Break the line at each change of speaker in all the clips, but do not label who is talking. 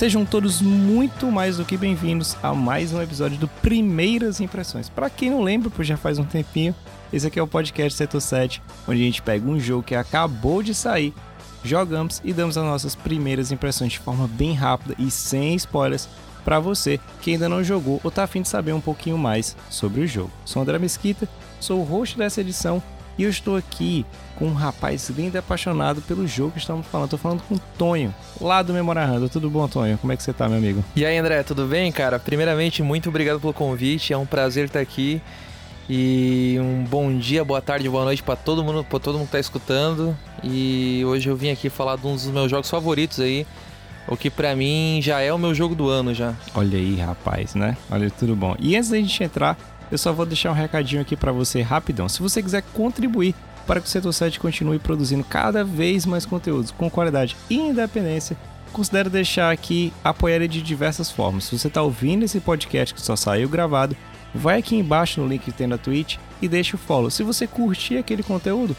Sejam todos muito mais do que bem-vindos a mais um episódio do Primeiras Impressões. Para quem não lembra, pois já faz um tempinho, esse aqui é o podcast Setor 7, onde a gente pega um jogo que acabou de sair, jogamos e damos as nossas primeiras impressões de forma bem rápida e sem spoilers para você que ainda não jogou ou tá afim de saber um pouquinho mais sobre o jogo. Sou André Mesquita, sou o host dessa edição e eu estou aqui com um rapaz lindo e apaixonado pelo jogo que estamos falando. Estou falando com o Tonho, lá do Memorando. Tudo bom, Tonho? Como é que você tá, meu amigo?
E aí, André, tudo bem, cara? Primeiramente, muito obrigado pelo convite. É um prazer estar aqui. E um bom dia, boa tarde, boa noite para todo mundo, para todo mundo que tá escutando. E hoje eu vim aqui falar de um dos meus jogos favoritos aí, o que para mim já é o meu jogo do ano já.
Olha aí, rapaz, né? Olha, tudo bom. E antes da gente entrar, eu só vou deixar um recadinho aqui para você rapidão. Se você quiser contribuir para que o Setor 7 continue produzindo cada vez mais conteúdos com qualidade e independência, considere deixar aqui apoiar ele de diversas formas. Se você está ouvindo esse podcast que só saiu gravado, vai aqui embaixo no link que tem na Twitch e deixa o follow. Se você curtir aquele conteúdo,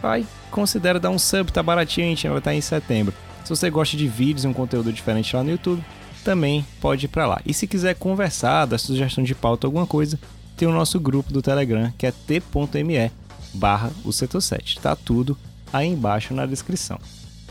vai, considere dar um sub, tá baratinho, a gente vai estar em setembro. Se você gosta de vídeos e um conteúdo diferente lá no YouTube, também pode ir para lá. E se quiser conversar, dar sugestão de pauta, alguma coisa, tem o nosso grupo do Telegram, que é t.me barra o setor 7. Tá tudo aí embaixo na descrição.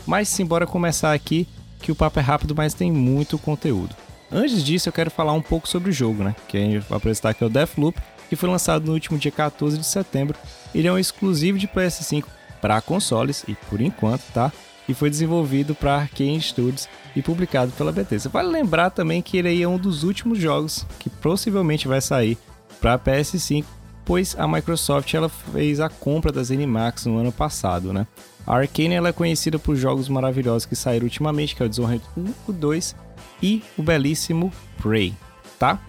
Mas simbora começar aqui, que o papo é rápido, mas tem muito conteúdo. Antes disso, eu quero falar um pouco sobre o jogo, né? Que a gente vai apresentar aqui é o Deathloop, que foi lançado no último dia 14 de setembro. Ele é um exclusivo de PS5 para consoles e por enquanto, tá? E foi desenvolvido para Arkane Studios e publicado pela Bethesda. Vale lembrar também que ele é um dos últimos jogos que possivelmente vai sair para PS5, pois a Microsoft ela fez a compra da ZeniMax no ano passado, né? A Arkane ela é conhecida por jogos maravilhosos que saíram ultimamente, que é o Dishonored 1, o 2 e o belíssimo Prey, tá?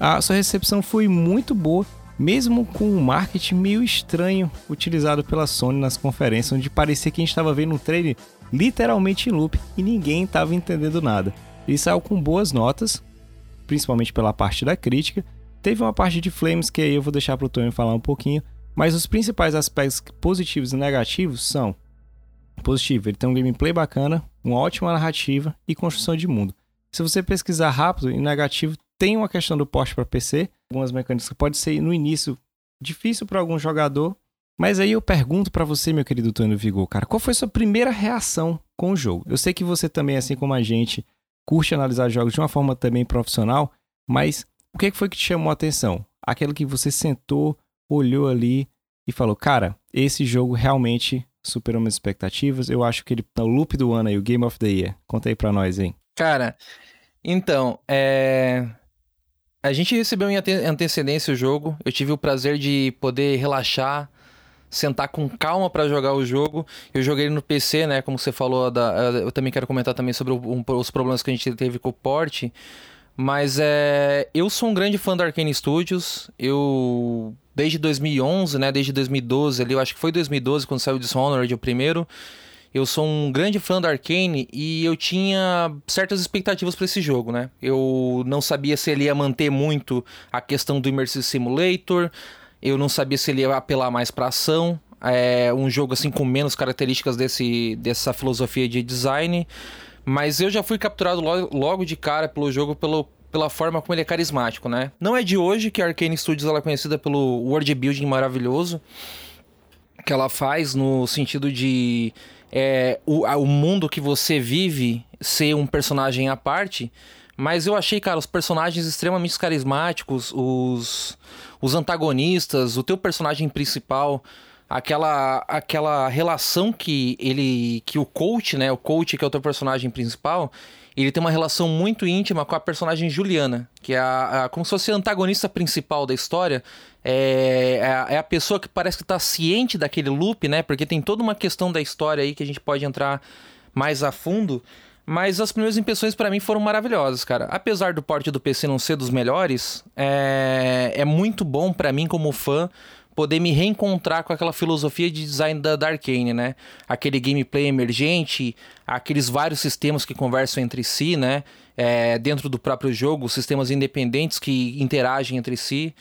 A sua recepção foi muito boa, mesmo com um marketing meio estranho utilizado pela Sony nas conferências, onde parecia que a gente estava vendo um trailer literalmente em loop e ninguém estava entendendo nada. Ele saiu com boas notas, principalmente pela parte da crítica, Teve uma parte de Flames que aí eu vou deixar para o Tony falar um pouquinho, mas os principais aspectos positivos e negativos são: positivo, ele tem um gameplay bacana, uma ótima narrativa e construção de mundo. Se você pesquisar rápido, e negativo, tem uma questão do porte para PC, algumas mecânicas que pode ser no início difícil para algum jogador, mas aí eu pergunto para você, meu querido Tony Vigor, cara, qual foi sua primeira reação com o jogo? Eu sei que você também, assim como a gente, curte analisar jogos de uma forma também profissional, mas o que foi que te chamou a atenção? Aquilo que você sentou, olhou ali e falou: Cara, esse jogo realmente superou minhas expectativas. Eu acho que ele é o loop do ano aí, o Game of the Year. Conta aí pra nós, hein?
Cara, então, é. A gente recebeu em antecedência o jogo. Eu tive o prazer de poder relaxar, sentar com calma para jogar o jogo. Eu joguei no PC, né? Como você falou, da... eu também quero comentar também sobre os problemas que a gente teve com o porte. Mas é, eu sou um grande fã da Arkane Studios. Eu desde 2011, né, desde 2012 ali, eu acho que foi 2012 quando saiu Dishonored o primeiro. Eu sou um grande fã da Arkane e eu tinha certas expectativas para esse jogo, né? Eu não sabia se ele ia manter muito a questão do Immersive Simulator, eu não sabia se ele ia apelar mais para ação, é um jogo assim com menos características desse, dessa filosofia de design. Mas eu já fui capturado logo, logo de cara pelo jogo pelo, pela forma como ele é carismático, né? Não é de hoje que a Arkane Studios ela é conhecida pelo world building maravilhoso que ela faz no sentido de é, o, o mundo que você vive ser um personagem à parte. Mas eu achei, cara, os personagens extremamente carismáticos, os, os antagonistas, o teu personagem principal aquela aquela relação que ele que o coach, né, o coach que é o teu personagem principal, ele tem uma relação muito íntima com a personagem Juliana, que é a, a como se fosse a antagonista principal da história. É, é, a, é a pessoa que parece que está ciente daquele loop, né? Porque tem toda uma questão da história aí que a gente pode entrar mais a fundo. Mas as primeiras impressões para mim foram maravilhosas, cara. Apesar do porte do PC não ser dos melhores, é, é muito bom para mim como fã poder me reencontrar com aquela filosofia de design da, da Arcane, né? Aquele gameplay emergente, aqueles vários sistemas que conversam entre si, né? É, dentro do próprio jogo, sistemas independentes que interagem entre si.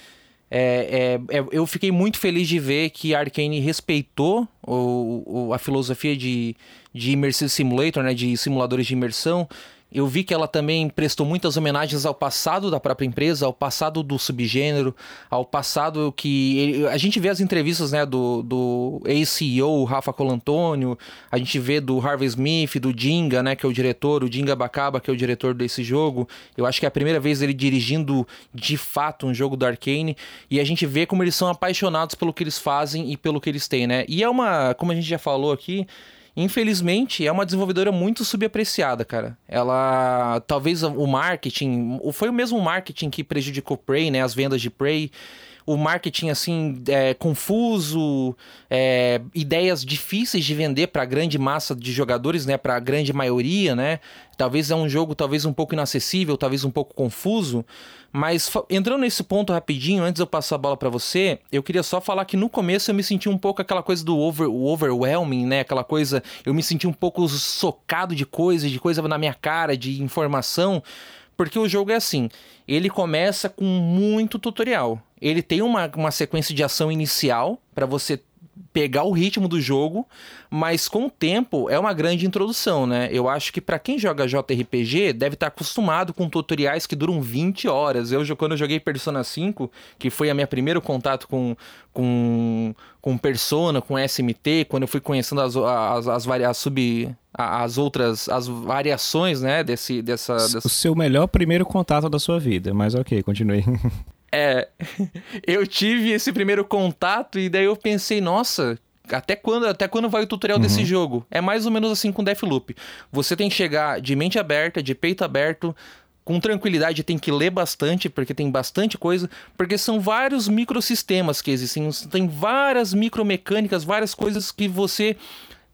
É, é, é, eu fiquei muito feliz de ver que a Arkane respeitou o, o, a filosofia de, de Immersive Simulator, né, de simuladores de imersão, Eu vi que ela também prestou muitas homenagens ao passado da própria empresa, ao passado do subgênero, ao passado que. A gente vê as entrevistas né, do, do ex-CEO, Rafa Colantônio, a gente vê do Harvey Smith, do Dinga, né, que é o diretor, o Dinga Bacaba, que é o diretor desse jogo. Eu acho que é a primeira vez ele dirigindo de fato um jogo do Arkane. E a gente vê como eles são apaixonados pelo que eles fazem e pelo que eles têm, né? E é uma, como a gente já falou aqui infelizmente, é uma desenvolvedora muito subapreciada, cara. Ela. Talvez o marketing. Foi o mesmo marketing que prejudicou Prey, né? As vendas de Prey o marketing assim é, confuso, é, ideias difíceis de vender para a grande massa de jogadores, né, para a grande maioria, né? Talvez é um jogo talvez um pouco inacessível, talvez um pouco confuso, mas entrando nesse ponto rapidinho, antes eu passar a bola para você, eu queria só falar que no começo eu me senti um pouco aquela coisa do over, overwhelming, né? Aquela coisa, eu me senti um pouco socado de coisas, de coisa na minha cara, de informação, porque o jogo é assim, ele começa com muito tutorial ele tem uma, uma sequência de ação inicial para você pegar o ritmo do jogo, mas com o tempo é uma grande introdução, né? Eu acho que para quem joga JRPG deve estar tá acostumado com tutoriais que duram 20 horas. Eu quando eu joguei Persona 5, que foi a minha primeiro contato com com, com Persona, com SMT, quando eu fui conhecendo as as, as, as sub as outras as variações, né, desse dessa, dessa...
o seu melhor primeiro contato da sua vida, mas OK, continue.
É, eu tive esse primeiro contato e daí eu pensei, nossa, até quando, até quando vai o tutorial uhum. desse jogo? É mais ou menos assim com Deathloop. Você tem que chegar de mente aberta, de peito aberto, com tranquilidade, tem que ler bastante, porque tem bastante coisa, porque são vários microsistemas que existem, tem várias micromecânicas, várias coisas que você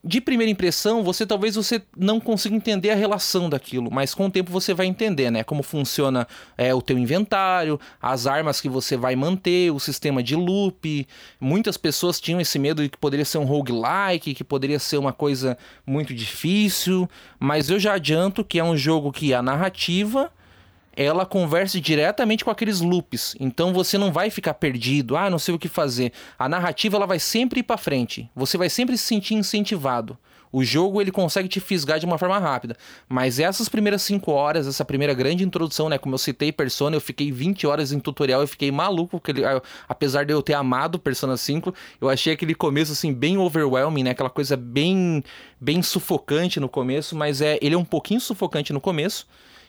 de primeira impressão, você talvez você não consiga entender a relação daquilo, mas com o tempo você vai entender, né? Como funciona é, o teu inventário, as armas que você vai manter, o sistema de loop. Muitas pessoas tinham esse medo de que poderia ser um roguelike, que poderia ser uma coisa muito difícil, mas eu já adianto que é um jogo que a narrativa ela conversa diretamente com aqueles loops. Então você não vai ficar perdido, ah, não sei o que fazer. A narrativa ela vai sempre ir para frente. Você vai sempre se sentir incentivado. O jogo ele consegue te fisgar de uma forma rápida, mas essas primeiras 5 horas, essa primeira grande introdução, né, como eu citei Persona, eu fiquei 20 horas em tutorial, eu fiquei maluco, porque ele, apesar de eu ter amado Persona 5, eu achei aquele começo assim bem overwhelming, né, aquela coisa bem bem sufocante no começo, mas é, ele é um pouquinho sufocante no começo.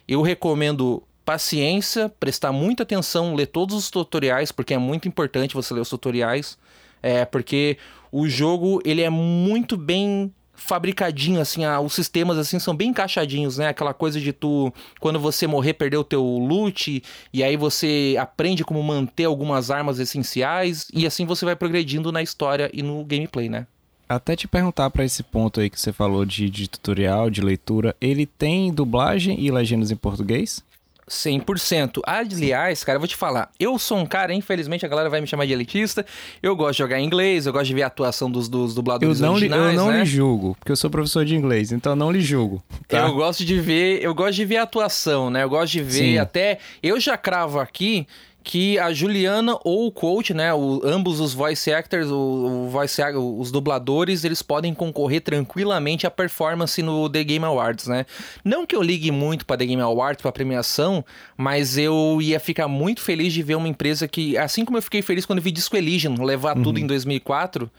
Eu recomendo paciência, prestar muita atenção, ler todos os tutoriais, porque é muito importante você ler os tutoriais, é, porque o jogo ele é muito bem fabricadinho, assim, ah, os sistemas assim são bem encaixadinhos, né? Aquela coisa de tu, quando você morrer, perder o teu loot, e aí você aprende como manter algumas armas essenciais, e assim você vai progredindo na história e no gameplay, né?
Até te perguntar para esse ponto aí que você falou de, de tutorial, de leitura, ele tem dublagem e legendas em português?
100%. Aliás, cara, eu vou te falar. Eu sou um cara, infelizmente a galera vai me chamar de elitista. Eu gosto de jogar em inglês, eu gosto de ver a atuação dos, dos dubladores
eu não
originais,
li, Eu não
né?
lhe julgo, porque eu sou professor de inglês, então não lhe julgo. Tá?
Eu gosto de ver, eu gosto de ver a atuação, né? Eu gosto de ver Sim. até. Eu já cravo aqui que a Juliana ou o coach, né, o, ambos os voice actors, o, o voice, os dubladores, eles podem concorrer tranquilamente à performance no The Game Awards, né? Não que eu ligue muito para The Game Awards, para premiação, mas eu ia ficar muito feliz de ver uma empresa que, assim como eu fiquei feliz quando vi Disco Elysium levar uhum. tudo em 2004,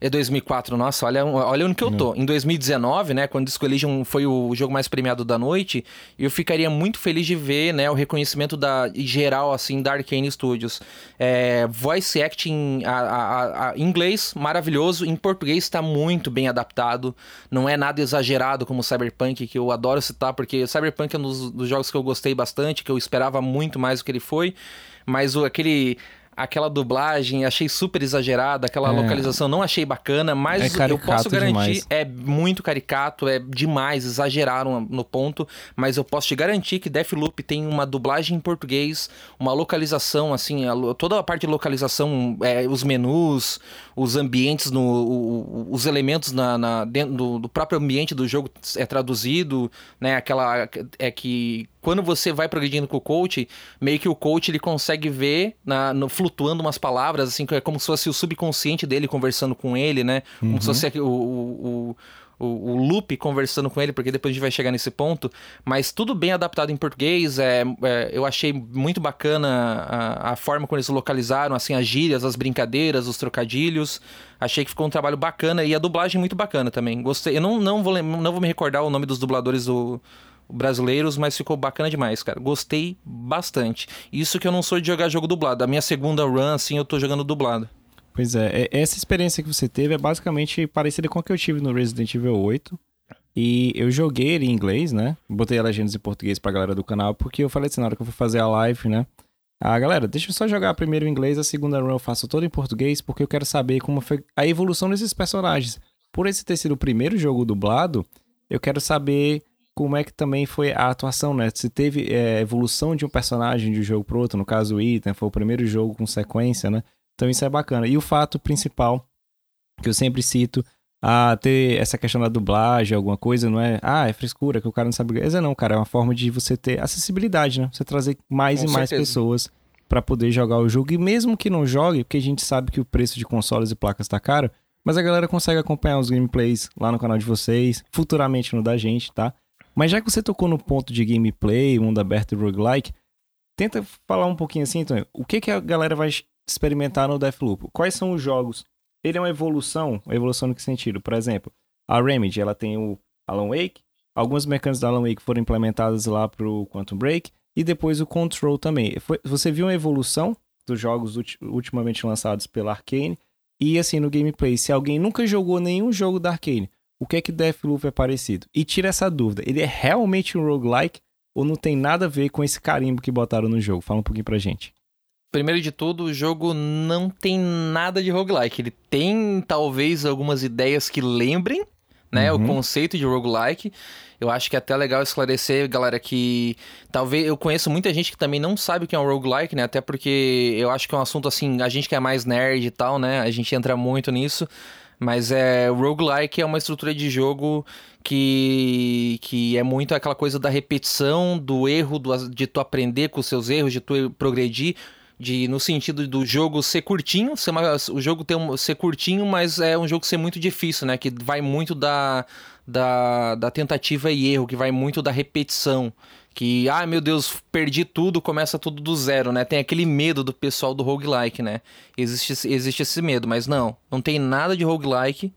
é 2004, nossa, olha, olha onde que eu tô. Em 2019, né, quando Disco Elysium foi o jogo mais premiado da noite, eu ficaria muito feliz de ver, né, o reconhecimento da geral, assim, da Arkane Studios. É, voice acting a, a, a, em inglês, maravilhoso. Em português está muito bem adaptado. Não é nada exagerado como Cyberpunk, que eu adoro citar, porque Cyberpunk é um dos, dos jogos que eu gostei bastante, que eu esperava muito mais do que ele foi. Mas o, aquele aquela dublagem achei super exagerada, aquela é. localização não achei bacana, mas é eu posso garantir, demais. é muito caricato, é demais, exageraram no ponto, mas eu posso te garantir que Deathloop tem uma dublagem em português, uma localização, assim, a, toda a parte de localização, é, os menus, os ambientes, no, o, os elementos na, na dentro do, do, próprio ambiente do jogo é traduzido, né? Aquela é que quando você vai progredindo com o coach, meio que o coach ele consegue ver na, no, flutuando umas palavras, assim, é como se fosse o subconsciente dele conversando com ele, né? Como uhum. se fosse o, o, o o, loop conversando com ele, porque depois a gente vai chegar nesse ponto. Mas tudo bem adaptado em português. É, é eu achei muito bacana a, a, forma como eles localizaram, assim, as gírias, as brincadeiras, os trocadilhos. Achei que ficou um trabalho bacana e a dublagem muito bacana também. Gostei. Eu não, não, vou, não vou me recordar o nome dos dubladores do, brasileiros, mas ficou bacana demais, cara. Gostei bastante. Isso que eu não sou de jogar jogo dublado. A minha segunda run, assim, eu tô jogando dublado.
Pois é, essa experiência que você teve é basicamente parecida com a que eu tive no Resident Evil 8. E eu joguei ele em inglês, né? Botei a legendas em português pra galera do canal, porque eu falei assim, na hora que eu fui fazer a live, né? Ah, galera, deixa eu só jogar primeiro em inglês, a segunda run eu faço toda em português, porque eu quero saber como foi a evolução desses personagens. Por esse ter sido o primeiro jogo dublado, eu quero saber como é que também foi a atuação, né? Se teve é, evolução de um personagem de um jogo pro outro, no caso o Ethan, foi o primeiro jogo com sequência, né? Então isso é bacana. E o fato principal, que eu sempre cito, a ter essa questão da dublagem, alguma coisa, não é, ah, é frescura, que o cara não sabe. Mas é não, cara, é uma forma de você ter acessibilidade, né? Você trazer mais Com e mais pessoas para poder jogar o jogo. E mesmo que não jogue, porque a gente sabe que o preço de consoles e placas tá caro, mas a galera consegue acompanhar os gameplays lá no canal de vocês, futuramente no da gente, tá? Mas já que você tocou no ponto de gameplay, mundo aberto e roguelike, tenta falar um pouquinho assim, então, o que, que a galera vai experimentar no Deathloop. Quais são os jogos? Ele é uma evolução, uma evolução no que sentido? Por exemplo, a Remedy, ela tem o Alan Wake, algumas mecânicas da Alan Wake foram implementadas lá pro Quantum Break, e depois o Control também. Você viu uma evolução dos jogos ultimamente lançados pela Arkane, e assim, no gameplay, se alguém nunca jogou nenhum jogo da Arkane, o que é que Deathloop é parecido? E tira essa dúvida, ele é realmente um roguelike ou não tem nada a ver com esse carimbo que botaram no jogo? Fala um pouquinho pra gente.
Primeiro de tudo, o jogo não tem nada de roguelike. Ele tem talvez algumas ideias que lembrem, né, uhum. o conceito de roguelike. Eu acho que é até legal esclarecer, galera, que talvez eu conheço muita gente que também não sabe o que é um roguelike, né? Até porque eu acho que é um assunto assim, a gente que é mais nerd e tal, né? A gente entra muito nisso. Mas é, o roguelike é uma estrutura de jogo que, que é muito aquela coisa da repetição, do erro, do, de tu aprender com os seus erros, de tu progredir de no sentido do jogo ser curtinho, ser uma, o jogo ter um, ser curtinho, mas é um jogo ser muito difícil, né? Que vai muito da, da, da tentativa e erro, que vai muito da repetição. Que, ah, meu Deus, perdi tudo, começa tudo do zero, né? Tem aquele medo do pessoal do roguelike, né? Existe, existe esse medo, mas não, não tem nada de roguelike,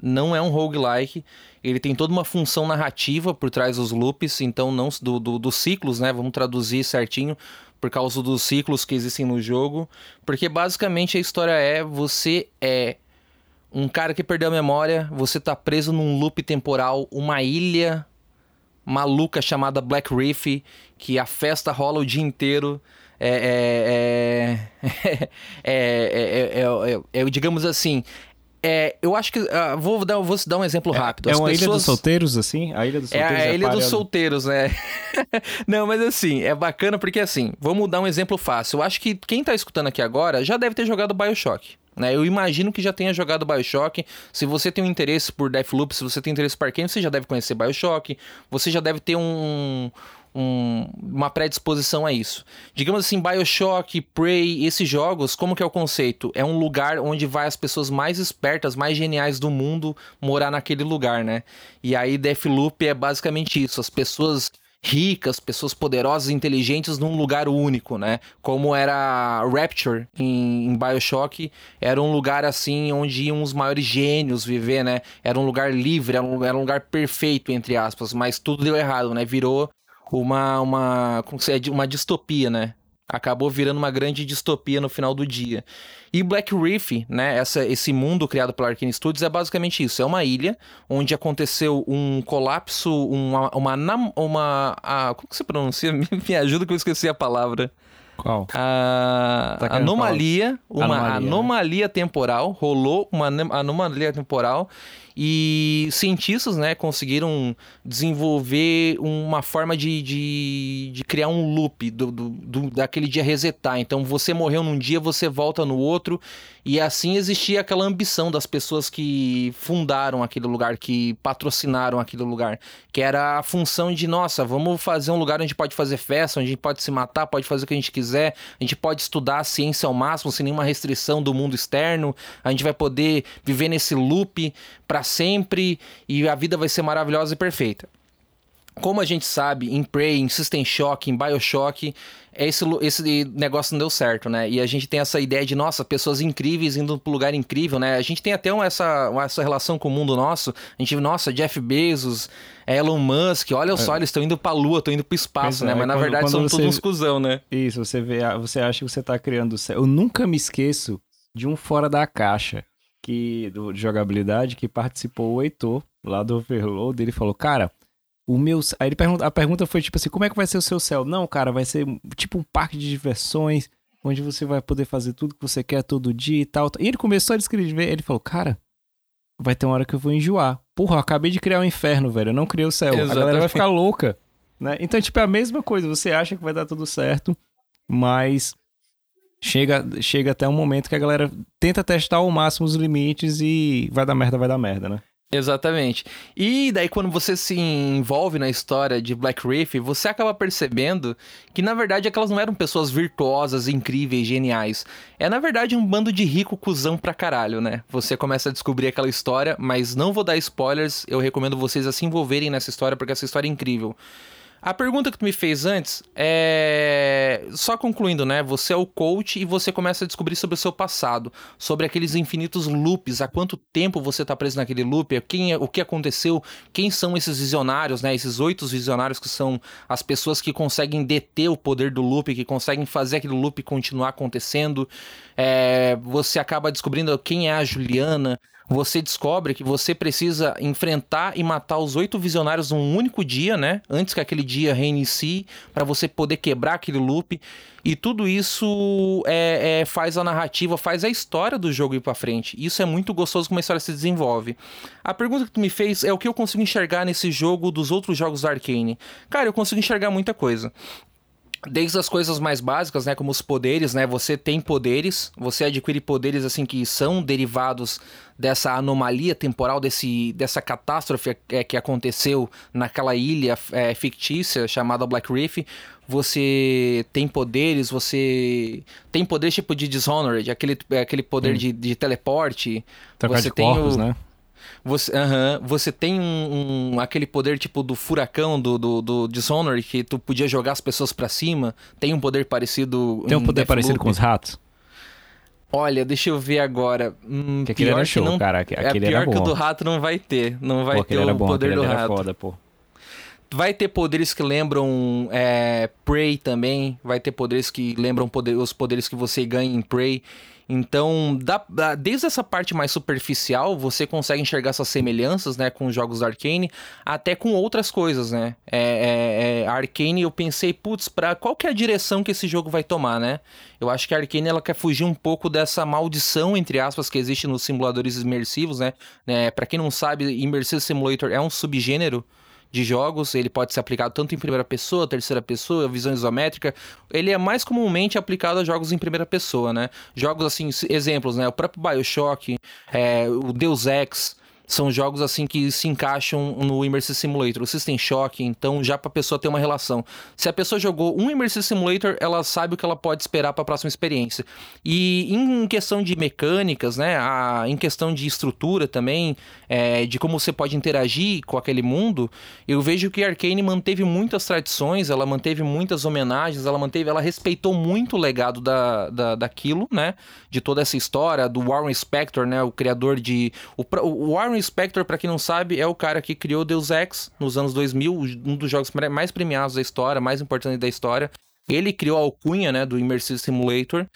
não é um roguelike. Ele tem toda uma função narrativa por trás dos loops, então não do, do, dos ciclos, né? Vamos traduzir certinho por causa dos ciclos que existem no jogo. Porque basicamente a história é: você é um cara que perdeu a memória, você tá preso num loop temporal, uma ilha maluca chamada Black Reef, que a festa rola o dia inteiro. É, é, é, é, digamos assim, é, eu acho que. Uh, vou, dar, vou dar um exemplo é, rápido.
As é uma pessoas... ilha dos solteiros, assim? A ilha dos solteiros.
É a ilha dos solteiros, né? Não, mas assim, é bacana porque assim, vamos dar um exemplo fácil. Eu acho que quem tá escutando aqui agora já deve ter jogado Bioshock. Né? Eu imagino que já tenha jogado Bioshock. Se você tem um interesse por Deathloop, se você tem interesse por Arkane, você já deve conhecer Bioshock. Você já deve ter um, um, uma predisposição a isso. Digamos assim, Bioshock, Prey, esses jogos, como que é o conceito? É um lugar onde vai as pessoas mais espertas, mais geniais do mundo morar naquele lugar, né? E aí Deathloop é basicamente isso, as pessoas ricas, pessoas poderosas, inteligentes num lugar único, né? Como era Rapture em, em, Bioshock, era um lugar assim onde iam os maiores gênios viver, né? Era um lugar livre, era um, era um lugar perfeito, entre aspas, mas tudo deu errado, né? Virou uma, uma, uma distopia, né? Acabou virando uma grande distopia no final do dia. E Black Reef, né, essa, esse mundo criado pela Arkane Studios é basicamente isso. É uma ilha onde aconteceu um colapso, uma... uma, uma, a, como que se pronuncia? Me, me ajuda que eu esqueci a palavra.
Qual?
A tá anomalia, uma anomalia, anomalia temporal, rolou uma anomalia temporal e cientistas né, conseguiram desenvolver uma forma de, de, de criar um loop do, do, do, daquele dia resetar. Então você morreu num dia, você volta no outro. E assim existia aquela ambição das pessoas que fundaram aquele lugar, que patrocinaram aquele lugar. Que era a função de, nossa, vamos fazer um lugar onde a gente pode fazer festa, onde a gente pode se matar, pode fazer o que a gente quiser a gente pode estudar a ciência ao máximo, sem nenhuma restrição do mundo externo, a gente vai poder viver nesse loop para sempre e a vida vai ser maravilhosa e perfeita. Como a gente sabe, em Prey, em System Shock, em Bioshock, esse, esse negócio não deu certo, né? E a gente tem essa ideia de, nossa, pessoas incríveis indo para um lugar incrível, né? A gente tem até essa, essa relação com o mundo nosso. A gente, nossa, Jeff Bezos, Elon Musk, olha só, é. eles estão indo para a lua, estão indo para o espaço, né? É, Mas na quando, verdade quando são você... todos uns cuzão, né?
Isso, você, vê, você acha que você está criando... Eu nunca me esqueço de um fora da caixa que do, de jogabilidade que participou o Heitor, lá do Overload, ele falou, cara o meu. Aí ele pergunta, a pergunta foi tipo assim: como é que vai ser o seu céu? Não, cara, vai ser tipo um parque de diversões, onde você vai poder fazer tudo que você quer todo dia e tal. E ele começou a descrever, ele falou: cara, vai ter uma hora que eu vou enjoar. Porra, eu acabei de criar o um inferno, velho. Eu não criei o céu. Exatamente. A galera vai ficar louca. Né? Então, tipo, é a mesma coisa. Você acha que vai dar tudo certo, mas chega, chega até um momento que a galera tenta testar ao máximo os limites e vai dar merda, vai dar merda, né?
Exatamente. E daí, quando você se envolve na história de Black Reef, você acaba percebendo que, na verdade, aquelas não eram pessoas virtuosas, incríveis, geniais. É, na verdade, um bando de rico cuzão pra caralho, né? Você começa a descobrir aquela história, mas não vou dar spoilers, eu recomendo vocês a se envolverem nessa história, porque essa história é incrível. A pergunta que tu me fez antes é. Só concluindo, né? Você é o coach e você começa a descobrir sobre o seu passado, sobre aqueles infinitos loops, há quanto tempo você tá preso naquele loop, quem é, o que aconteceu, quem são esses visionários, né? Esses oito visionários que são as pessoas que conseguem deter o poder do loop, que conseguem fazer aquele loop continuar acontecendo. É... Você acaba descobrindo quem é a Juliana você descobre que você precisa enfrentar e matar os oito visionários num único dia, né? Antes que aquele dia reinicie, para você poder quebrar aquele loop. E tudo isso é, é, faz a narrativa, faz a história do jogo ir pra frente. Isso é muito gostoso como a história se desenvolve. A pergunta que tu me fez é o que eu consigo enxergar nesse jogo dos outros jogos da Arkane. Cara, eu consigo enxergar muita coisa desde as coisas mais básicas, né, como os poderes, né, você tem poderes, você adquire poderes assim que são derivados dessa anomalia temporal, desse, dessa catástrofe é, que aconteceu naquela ilha é, fictícia chamada Black Reef. Você tem poderes, você tem poderes tipo de Dishonored, aquele, aquele poder hum. de, de teleporte.
Trocar você de tem corpos, o, né?
Você, uh -huh, você tem um, um, aquele poder tipo do furacão do, do, do Dishonored que tu podia jogar as pessoas para cima. Tem um poder parecido.
Tem um poder parecido com os ratos?
Olha, deixa eu ver agora.
Hum, que aquele era show, não, cara. Aquele
é pior que o do rato não vai ter. Não vai pô, ter o
bom,
poder do
era
rato.
Foda, pô.
Vai ter poderes que lembram é, Prey também. Vai ter poderes que lembram poder, os poderes que você ganha em Prey. Então, da, da, desde essa parte mais superficial, você consegue enxergar essas semelhanças, né, com os jogos da Arkane, até com outras coisas, né? É, é, é, a Arkane, eu pensei, putz, pra qual que é a direção que esse jogo vai tomar, né? Eu acho que a Arkane, ela quer fugir um pouco dessa maldição, entre aspas, que existe nos simuladores imersivos, né? É, para quem não sabe, Immersive Simulator é um subgênero de jogos, ele pode ser aplicado tanto em primeira pessoa, terceira pessoa, visão isométrica. Ele é mais comumente aplicado a jogos em primeira pessoa, né? Jogos assim, exemplos, né? O próprio BioShock, é, o Deus Ex, são jogos assim que se encaixam no Immersive Simulator. O System Shock, então já para a pessoa ter uma relação. Se a pessoa jogou um Immersive Simulator, ela sabe o que ela pode esperar para a próxima experiência. E em questão de mecânicas, né, a, em questão de estrutura também, é, de como você pode interagir com aquele mundo, eu vejo que a Arkane manteve muitas tradições, ela manteve muitas homenagens, ela manteve, ela respeitou muito o legado da, da, daquilo, né, de toda essa história, do Warren Spector, né, o criador de... O, o Warren Warren Spector, para quem não sabe, é o cara que criou Deus Ex nos anos 2000, um dos jogos mais premiados da história, mais importante da história. Ele criou a alcunha, né, do Immersive Simulator.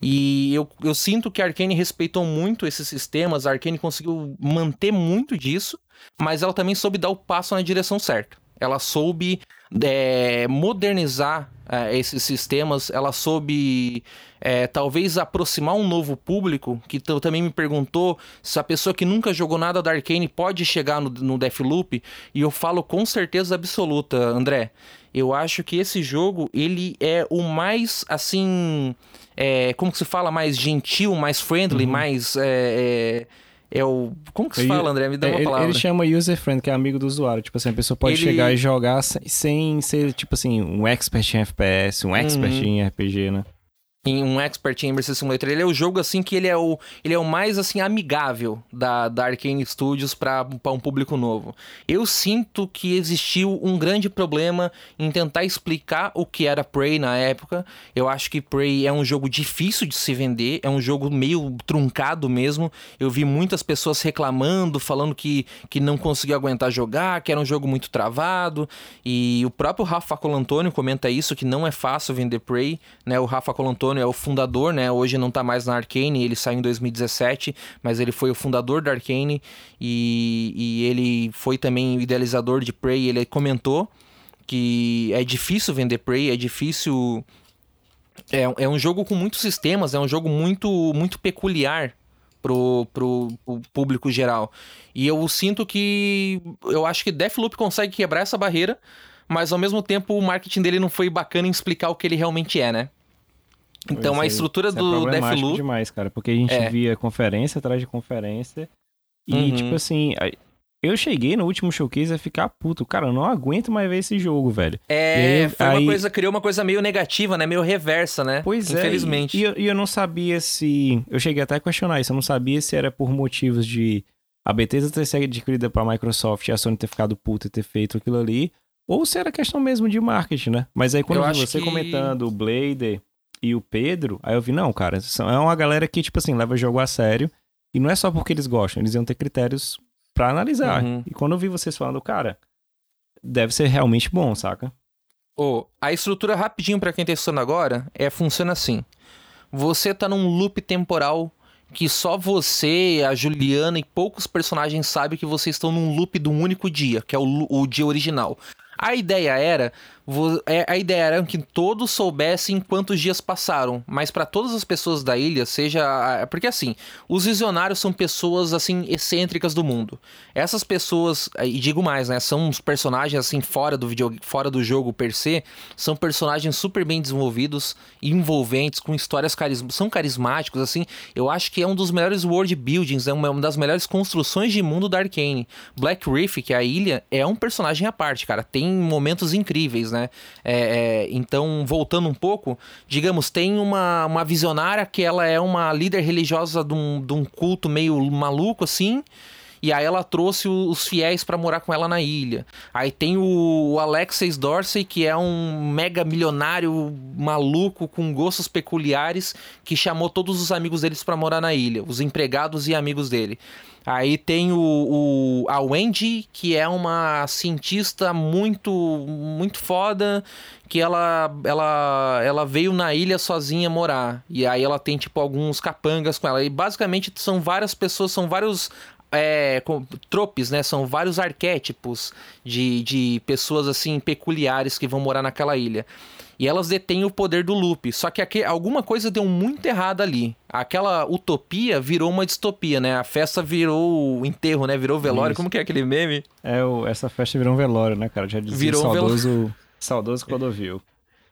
E eu, eu sinto que a Arkane respeitou muito esses sistemas, a Arkane conseguiu manter muito disso, mas ela também soube dar o passo na direção certa. Ela soube é, modernizar é, esses sistemas, ela soube é, talvez aproximar um novo público, que também me perguntou se a pessoa que nunca jogou nada da Arkane pode chegar no, no Deathloop, e eu falo com certeza absoluta, André. Eu acho que esse jogo, ele é o mais, assim, é, como que se fala, mais gentil, mais friendly, uhum. mais... É, é é o. Como que se fala, André? Me dá uma
ele,
palavra.
Ele chama user friend, que é amigo do usuário. Tipo assim, a pessoa pode
Ele-
chegar e jogar sem, sem ser, tipo assim, um expert em FPS, um expert
Uhum.
em RPG, né?
Em um expert em Immersive Simulator. Ele é o jogo assim que ele é o, ele é o mais assim amigável da, da Arkane Studios para um público novo. Eu sinto que existiu um grande problema em tentar explicar o que era Prey na época. Eu acho que Prey é um jogo difícil de se vender, é um jogo meio truncado mesmo. Eu vi muitas pessoas reclamando, falando que, que não conseguiu aguentar jogar, que era um jogo muito travado. E o próprio Rafa Colantônio comenta isso, que não é fácil vender Prey, né? O Rafa Colantônio é o fundador, né? Hoje não tá mais na Arcane, ele saiu em 2017, mas ele foi o fundador da Arcane e, e ele foi também o idealizador de Prey. Ele comentou que é difícil vender Prey, é difícil. É, é um jogo com muitos sistemas, é um jogo muito, muito peculiar pro, pro, pro público geral. E eu sinto que. Eu acho que Deathloop consegue quebrar essa barreira, mas ao mesmo tempo o marketing dele não foi bacana em explicar o que ele realmente é, né? Então a estrutura
isso é
do
problemático
Deathloop.
demais, cara, porque a gente
É.
via conferência atrás de conferência e,
Uhum.
tipo assim, eu cheguei no último showcase a ficar puto. Cara, eu não aguento mais ver esse jogo, velho.
É,
aí-
foi uma
aí-
coisa, criou uma coisa meio negativa, né? Meio reversa, né?
Pois
Infelizmente.
é. E, e eu, e eu não sabia se. Eu cheguei até a questionar isso. Eu não sabia se era por motivos de a Bethesda ter sido adquirida pra Microsoft e a Sony ter ficado puta e ter feito aquilo ali. Ou se era questão mesmo de marketing, né? Mas aí quando
Eu
eu vi você
que-
comentando o Blader e o Pedro, aí eu vi, não, cara, são- é uma galera que, tipo assim, leva o jogo a sério. E não é só porque eles gostam, eles iam ter critérios pra analisar.
Uhum.
E quando eu vi vocês falando, cara, deve ser realmente bom, saca?
Ô, a estrutura rapidinho pra quem tá estudando agora é funciona assim. Você tá num loop temporal que só você, a Juliana e poucos personagens sabem que vocês estão num loop de um único dia, que é o, o dia original. A ideia era, a ideia era que todos soubessem quantos dias passaram, mas para todas as pessoas da ilha, seja, porque assim, os visionários são pessoas assim excêntricas do mundo. Essas pessoas, e digo mais, né, são uns personagens assim fora do vídeo, fora do jogo per se, são personagens super bem desenvolvidos, envolventes, com histórias caris são carismáticos assim. Eu acho que é um dos melhores world buildings, é uma, das melhores construções de mundo da Arcane. Black Reef, que é a ilha, é um personagem à parte, cara. Tem momentos incríveis, né? É, é, então, voltando um pouco, digamos, tem uma, uma visionária que ela é uma líder religiosa de um, de um culto meio maluco, assim. E aí ela trouxe os fiéis pra morar com ela na ilha. Aí tem o, Alexis Dorsey, que é um mega milionário maluco com gostos peculiares, que chamou todos os amigos deles pra morar na ilha, os empregados e amigos dele. Aí tem o, o- a Wendy, que é uma cientista muito muito foda, que ela, ela ela veio na ilha sozinha morar. E aí ela tem tipo alguns capangas com ela. E basicamente são várias pessoas, são vários é, tropes, né? São vários arquétipos de, de pessoas assim peculiares que vão morar naquela ilha. E elas detêm o poder do loop. Só que aqui, alguma coisa deu muito errado ali. Aquela utopia virou uma distopia, né? A festa virou o enterro, né? Virou velório.
Isso.
Como que é aquele meme?
É, o- essa festa virou um velório, né, cara? Já dizia
Virou um velo-
saudoso, saudoso Clodovil.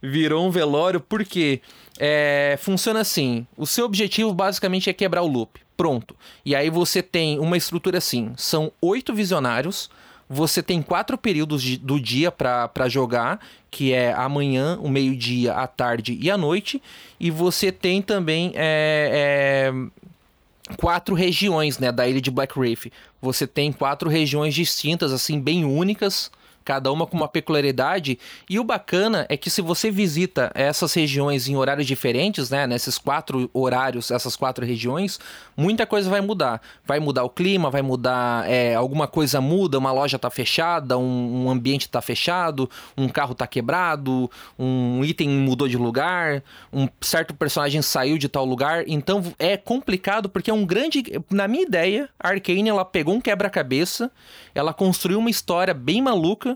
virou um velório porque é, funciona assim: o seu objetivo basicamente é quebrar o loop. Pronto. E aí você tem uma estrutura assim: são oito visionários. Você tem quatro períodos de- do dia pra jogar, que é amanhã, o meio-dia, a tarde e a noite. E você tem também é, é, quatro regiões, né, da ilha de Black Reef. Você tem quatro regiões distintas, assim, bem únicas, cada uma com uma peculiaridade. E o bacana é que se você visita essas regiões em horários diferentes, né, nesses quatro horários, essas quatro regiões, muita coisa vai mudar. Vai mudar o clima, vai mudar, é, alguma coisa muda, uma loja tá fechada, um, um ambiente tá fechado, um carro tá quebrado, um item mudou de lugar, um certo personagem saiu de tal lugar. Então é complicado porque é um grande, na minha ideia, a Arcane ela pegou um quebra-cabeça, ela construiu uma história bem maluca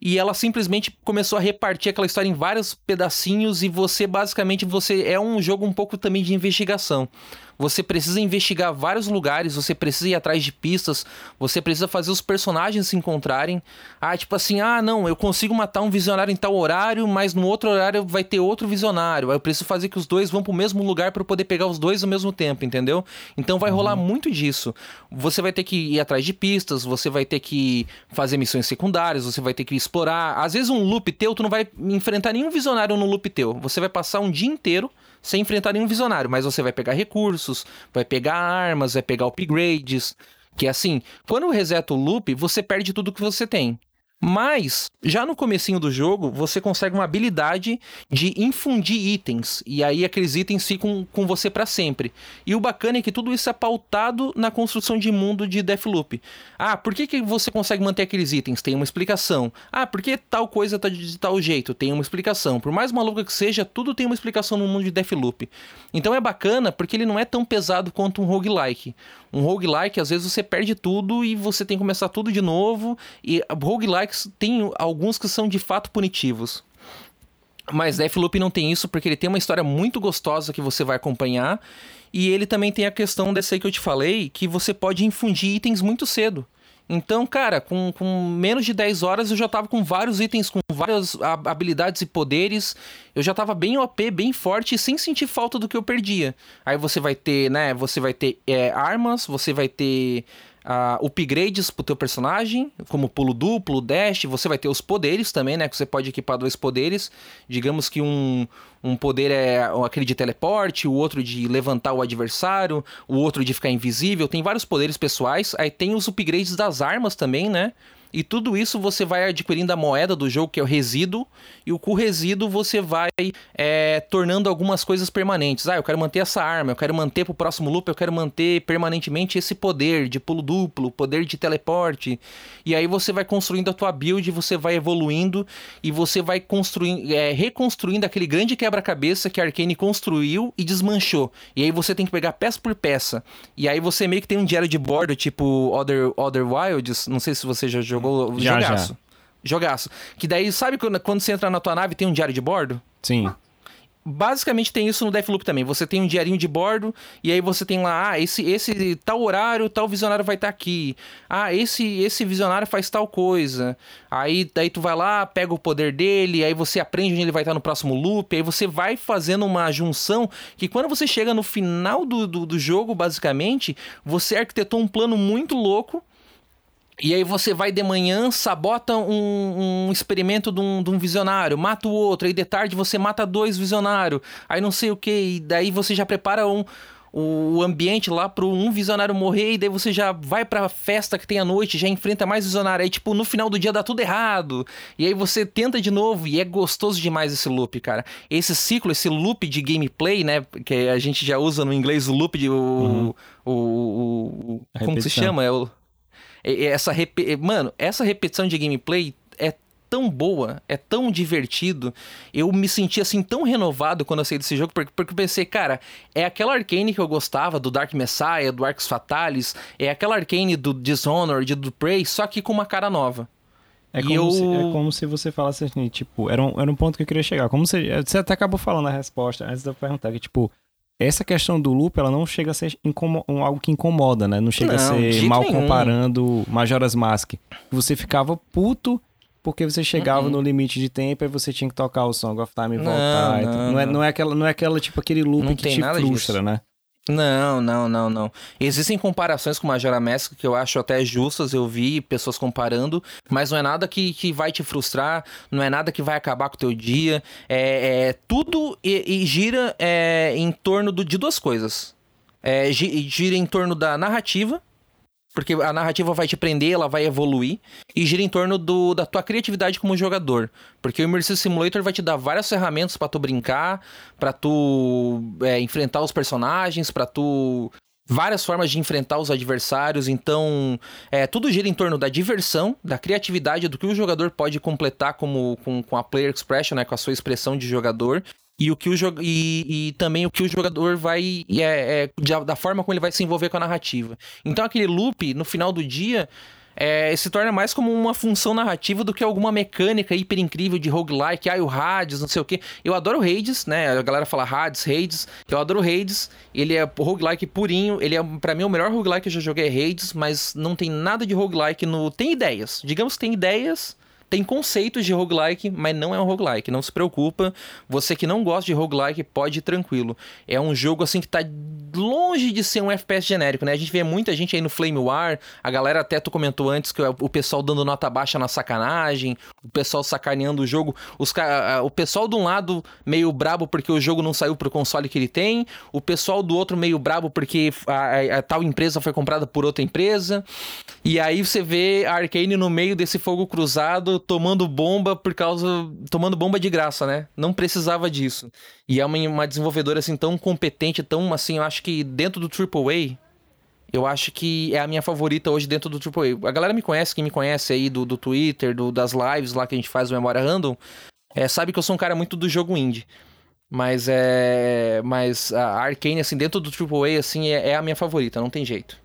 e ela simplesmente começou a repartir aquela história em vários pedacinhos e você basicamente você é um jogo um pouco também de investigação. você precisa investigar vários lugares, você precisa ir atrás de pistas, você precisa fazer os personagens se encontrarem. Ah, tipo assim, ah, não, eu consigo matar um visionário em tal horário, mas no outro horário vai ter outro visionário. Aí eu preciso fazer que os dois vão pro mesmo lugar para poder pegar os dois ao mesmo tempo, entendeu? Então vai uhum. rolar muito disso. Você vai ter que ir atrás de pistas, você vai ter que fazer missões secundárias, você vai ter que explorar. Às vezes um loop teu, tu não vai enfrentar nenhum visionário no loop teu. Você vai passar um dia inteiro sem enfrentar nenhum visionário, mas você vai pegar recursos, vai pegar armas, vai pegar upgrades, que é assim, quando reseta o loop, você perde tudo que você tem. Mas, já no comecinho do jogo, você consegue uma habilidade de infundir itens. E aí aqueles itens ficam com você para sempre. E o bacana é que tudo isso é pautado na construção de mundo de Deathloop. Ah, por que, que você consegue manter aqueles itens? Tem uma explicação. Ah, por que tal coisa tá de tal jeito? Tem uma explicação. Por mais maluca que seja, tudo tem uma explicação no mundo de Deathloop. Então é bacana porque ele não é tão pesado quanto um roguelike. Um roguelike, às vezes você perde tudo e você tem que começar tudo de novo. E roguelikes tem alguns que são de fato punitivos. Mas Deathloop não tem isso porque ele tem uma história muito gostosa que você vai acompanhar. E ele também tem a questão dessa aí que eu te falei, que você pode infundir itens muito cedo. Então, cara, com, com menos de 10 horas eu já tava com vários itens, com várias habilidades e poderes. Eu já tava bem OP, bem forte, sem sentir falta do que eu perdia. Aí você vai ter, né? Você vai ter é, armas, você vai ter uh, upgrades pro teu personagem, como pulo duplo, dash, você vai ter os poderes também, né? Que você pode equipar dois poderes. Digamos que um, um poder é aquele de teleporte, o outro de levantar o adversário, o outro de ficar invisível. Tem vários poderes pessoais. Aí tem os upgrades das armas também, né? E tudo isso você vai adquirindo a moeda do jogo, que é o resíduo, e com o resíduo você vai é, tornando algumas coisas permanentes. Ah, eu quero manter essa arma, eu quero manter pro próximo loop, eu quero manter permanentemente esse poder de pulo duplo, poder de teleporte. E aí você vai construindo a tua build, você vai evoluindo e você vai construindo, é, reconstruindo aquele grande quebra-cabeça que a Arkane construiu e desmanchou. E aí você tem que pegar peça por peça. E aí você meio que tem um diário de bordo, tipo Other, Other Wilds, não sei se você já jogou
Já, jogaço. Já.
Jogaço. Que daí, sabe quando, quando você entra na tua nave tem um diário de bordo?
Sim.
Basicamente tem isso no Deathloop também. Você tem um diarinho de bordo e aí você tem lá, ah, esse, esse tal horário, tal visionário vai estar tá aqui. Ah, esse esse visionário faz tal coisa. Aí daí tu vai lá, pega o poder dele, aí você aprende onde ele vai estar tá no próximo loop, aí você vai fazendo uma junção que quando você chega no final do, do, do jogo, basicamente, você arquitetou um plano muito louco e aí você vai de manhã, sabota um, um experimento de um, de um, visionário, mata o outro, aí de tarde você mata dois visionários, aí não sei o que, e daí você já prepara um, o ambiente lá pro um visionário morrer, e daí você já vai pra festa que tem à noite, já enfrenta mais visionário, aí tipo, no final do dia dá tudo errado, e aí você tenta de novo, e é gostoso demais esse loop, cara. Esse ciclo, esse loop de gameplay, né, que a gente já usa no inglês o loop de... o, uhum. o, o, o como se chama? É o essa rep... Mano, essa repetição de gameplay é tão boa, é tão divertido. Eu me senti assim tão renovado quando eu saí desse jogo, porque, porque eu pensei, cara, é aquela arcane que eu gostava do Dark Messiah, do Arx Fatalis, é aquela arcane do Dishonored, do Prey, só que com uma cara nova.
É como, eu... se, é como se você falasse assim, tipo, era um, era um ponto que eu queria chegar. Como se, você até acabou falando a resposta antes de eu perguntar, que tipo, essa questão do loop, ela não chega a ser algo que incomoda, né? Não chega não, a ser mal nenhum. comparando Majora's Mask. Você ficava puto porque você chegava uhum. no limite de tempo e você tinha que tocar o Song of Time e voltar. Não, não, não, é, não é aquela, não é aquela tipo aquele loop que te frustra, disso. né?
Não, não, não, não. Existem comparações com Majora Mask que eu acho até justas, eu vi pessoas comparando, mas não é nada que, que vai te frustrar, não é nada que vai acabar com o teu dia. É, é tudo e, e gira é, em torno do, de duas coisas. É, gira em torno da narrativa, porque a narrativa vai te prender, ela vai evoluir e gira em torno do, da tua criatividade como jogador. Porque o Immersive Simulator vai te dar várias ferramentas para tu brincar, para tu é, enfrentar os personagens, para tu várias formas de enfrentar os adversários. Então, é, tudo gira em torno da diversão, da criatividade, do que o jogador pode completar como, com, com a player expression, né, com a sua expressão de jogador e o que o e, e também o que o jogador vai é, é, da forma como ele vai se envolver com a narrativa. Então aquele loop no final do dia é, se torna mais como uma função narrativa do que alguma mecânica hiper incrível de roguelike, ah, o Hades, não sei o que. Eu adoro Hades, né? A galera fala Hades, Hades. Eu adoro Hades. Ele é roguelike purinho. Ele é, para mim, o melhor roguelike que eu já joguei é Hades, mas não tem nada de roguelike no. Tem ideias. Digamos que tem ideias tem conceitos de roguelike, mas não é um roguelike. Não se preocupa. Você que não gosta de roguelike, pode ir tranquilo. É um jogo assim que tá longe de ser um FPS genérico, né? A gente vê muita gente aí no Flame War. A galera até tu comentou antes que o pessoal dando nota baixa na sacanagem, o pessoal sacaneando o jogo. Os, o pessoal de um lado meio brabo porque o jogo não saiu pro console que ele tem. O pessoal do outro meio brabo porque a, a, a tal empresa foi comprada por outra empresa. E aí você vê a Arcane no meio desse fogo cruzado tomando bomba por causa. tomando bomba de graça, né? Não precisava disso. E é uma, uma desenvolvedora assim tão competente, tão assim, eu acho que dentro do AAA. Eu acho que é a minha favorita hoje dentro do AAA. A galera me conhece, quem me conhece aí do, do Twitter, do, das lives lá que a gente faz o Memória Random, é, sabe que eu sou um cara muito do jogo indie. Mas é. Mas a Arcane, assim, dentro do AAA, assim, é, é a minha favorita, não tem jeito.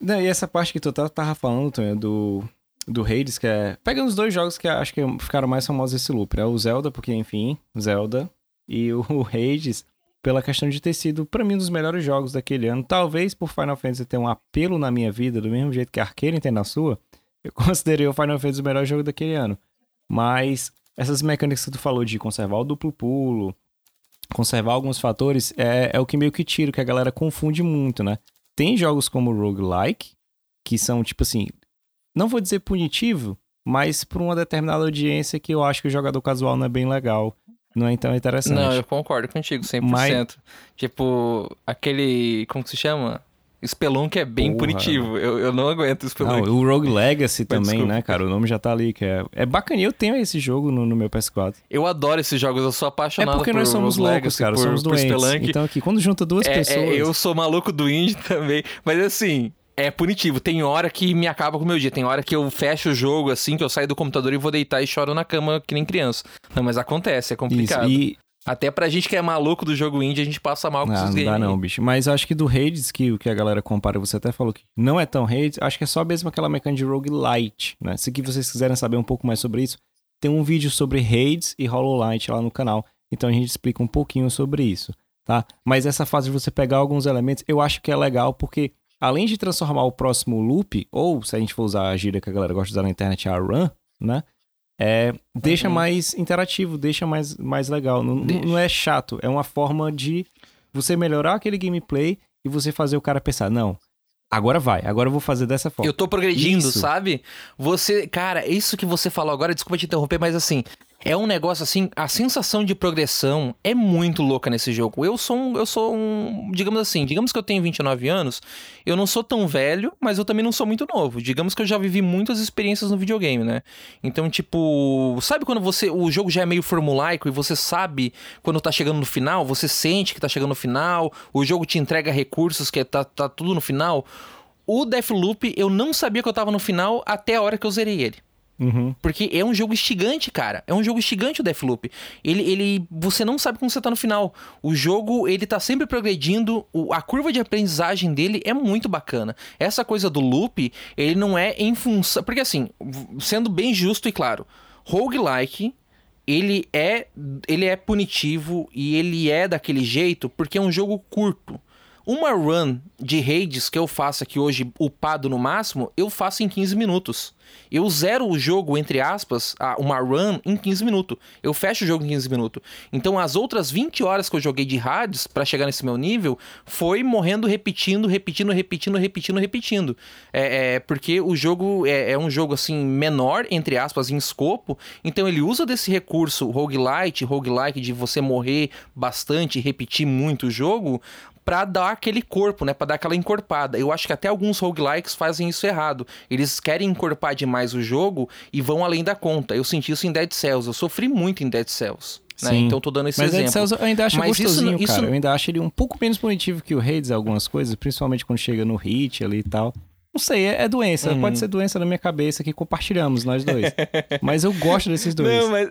Não, e essa parte que tu tava falando, Tonho, do, do Hades, que é. Pega os dois jogos que acho que ficaram mais famosos esse loop, é o Zelda, porque, enfim, Zelda, e o Hades, pela questão de ter sido, para mim, um dos melhores jogos daquele ano. Talvez por Final Fantasy ter um apelo na minha vida, do mesmo jeito que Arcane tem na sua, eu considerei o Final Fantasy o melhor jogo daquele ano. Mas essas mecânicas que tu falou de conservar o duplo pulo, conservar alguns fatores, é, é o que meio que tiro, que a galera confunde muito, né? Tem jogos como Roguelike, que são, tipo assim, não vou dizer punitivo, mas por uma determinada audiência que eu acho que o jogador casual não é bem legal. Não é então interessante.
Não, eu concordo contigo, 100%. Mas... Tipo, aquele. Como que se chama? Spelunk é bem Porra. punitivo. Eu, eu não aguento Spelunk.
Não, o Rogue Legacy também, desculpa. né, cara? O nome já tá ali, que é, é bacaninho. Eu tenho esse jogo no, no, meu PS4.
Eu adoro esses jogos, eu sou apaixonado
por É porque nós somos
Rogue
loucos, Legacy, cara. Por, somos doentes. Então aqui, quando junta duas
é, é
pessoas...
É, eu sou maluco do indie também. Mas assim, é punitivo. Tem hora que me acaba com o meu dia. Tem hora que eu fecho o jogo assim, que eu saio do computador e vou deitar e choro na cama que nem criança. Não, mas acontece, é complicado. Isso, e... Até pra gente que é maluco do jogo indie, a gente passa mal com
ah,
esses games.
Não dá não, bicho. Mas acho que do Hades, que o que a galera compara, você até falou que não é tão Hades, acho que é só mesmo aquela mecânica de roguelite, né? Se que vocês quiserem saber um pouco mais sobre isso, tem um vídeo sobre Hades e Hollow Light lá no canal. Então a gente explica um pouquinho sobre isso, tá? Mas essa fase de você pegar alguns elementos, eu acho que é legal porque além de transformar o próximo loop, ou se a gente for usar a gíria que a galera gosta de usar na internet, a run, né? É, deixa uhum. mais interativo, deixa mais, mais legal. Não, não é chato, é uma forma de você melhorar aquele gameplay e você fazer o cara pensar, não, agora vai, agora eu vou fazer dessa forma.
Eu tô progredindo, isso. sabe? Você, cara, isso que você falou agora, desculpa te interromper, mas assim, é um negócio assim, a sensação de progressão é muito louca nesse jogo. Eu sou um, eu sou um, digamos assim, digamos que eu tenho 29 anos, eu não sou tão velho, mas eu também não sou muito novo. Digamos que eu já vivi muitas experiências no videogame, né? Então, tipo, sabe quando você o jogo já é meio formulaico e você sabe quando tá chegando no final, você sente que tá chegando no final, o jogo te entrega recursos que tá, tá tudo no final. O Deathloop, eu não sabia que eu tava no final até a hora que eu zerei ele.
Uhum.
Porque é um jogo instigante, cara. É um jogo instigante o Deathloop. Ele, ele, você não sabe como você tá no final. O jogo, ele tá sempre progredindo. O, a curva de aprendizagem dele é muito bacana. Essa coisa do loop, ele não é em função. Porque assim, sendo bem justo e claro, roguelike. Ele é, ele é punitivo e ele é daquele jeito porque é um jogo curto. Uma run de raids que eu faço aqui hoje, upado no máximo, eu faço em 15 minutos. Eu zero o jogo, entre aspas, uma run em 15 minutos. Eu fecho o jogo em 15 minutos. Então, as outras 20 horas que eu joguei de Hades para chegar nesse meu nível foi morrendo, repetindo, repetindo, repetindo, repetindo, repetindo. É, é porque o jogo é, é, um jogo assim menor, entre aspas, em escopo. Então, ele usa desse recurso roguelite, roguelike, de você morrer bastante, repetir muito o jogo, para dar aquele corpo, né? Para dar aquela encorpada. Eu acho que até alguns roguelikes fazem isso errado. Eles querem encorpar demais o jogo e vão além da conta. Eu senti isso em Dead Cells. Eu sofri muito em Dead Cells. Né? Então tô dando esse
Mas
exemplo.
Dead Cells eu ainda acho Mas gostosinho, isso, cara. Isso... Eu ainda acho ele um pouco menos punitivo que o Hades algumas coisas, principalmente quando chega no hit ali e tal. Não sei, é, é doença. Uhum. Pode ser doença na minha cabeça que compartilhamos nós dois. mas eu gosto desses dois.
Não, mas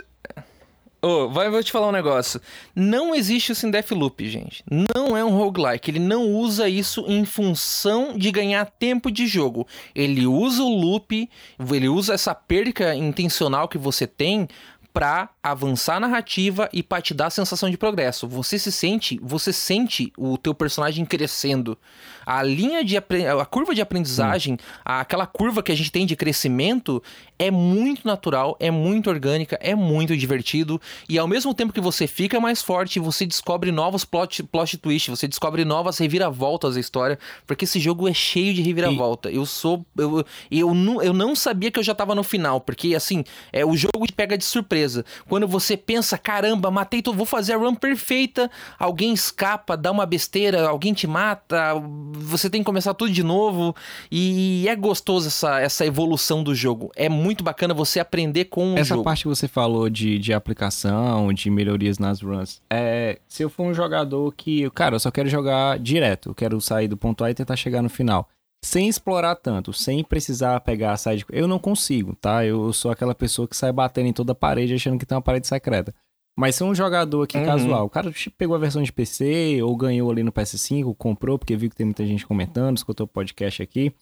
Oh, vai, vou te falar um negócio. Não existe isso em Deathloop, gente. Não é um roguelike. Ele não usa isso em função de ganhar tempo de jogo. Ele usa o loop, ele usa essa perca intencional que você tem para avançar a narrativa e para te dar a sensação de progresso. Você se sente, você sente o teu personagem crescendo. A linha de a curva de aprendizagem, hum. aquela curva que a gente tem de crescimento é muito natural, é muito orgânica, é muito divertido e ao mesmo tempo que você fica mais forte, você descobre novos plot, plot twists, você descobre novas reviravoltas da história, porque esse jogo é cheio de reviravolta. E... Eu sou eu, eu, eu, eu não sabia que eu já tava no final, porque assim, é o jogo te pega de surpresa quando você pensa, caramba, matei, tô, vou fazer a run perfeita, alguém escapa, dá uma besteira, alguém te mata, você tem que começar tudo de novo. E é gostoso essa, essa evolução do jogo. É muito bacana você aprender com o
essa
jogo.
Essa parte que você falou de, de aplicação, de melhorias nas runs. É, se eu for um jogador que, cara, eu só quero jogar direto, eu quero sair do ponto A e tentar chegar no final sem explorar tanto, sem precisar pegar a side. Eu não consigo, tá? Eu sou aquela pessoa que sai batendo em toda a parede achando que tem uma parede secreta. Mas se um jogador aqui uhum. casual, o cara pegou a versão de PC ou ganhou ali no PS5, comprou porque viu que tem muita gente comentando, escutou o podcast aqui.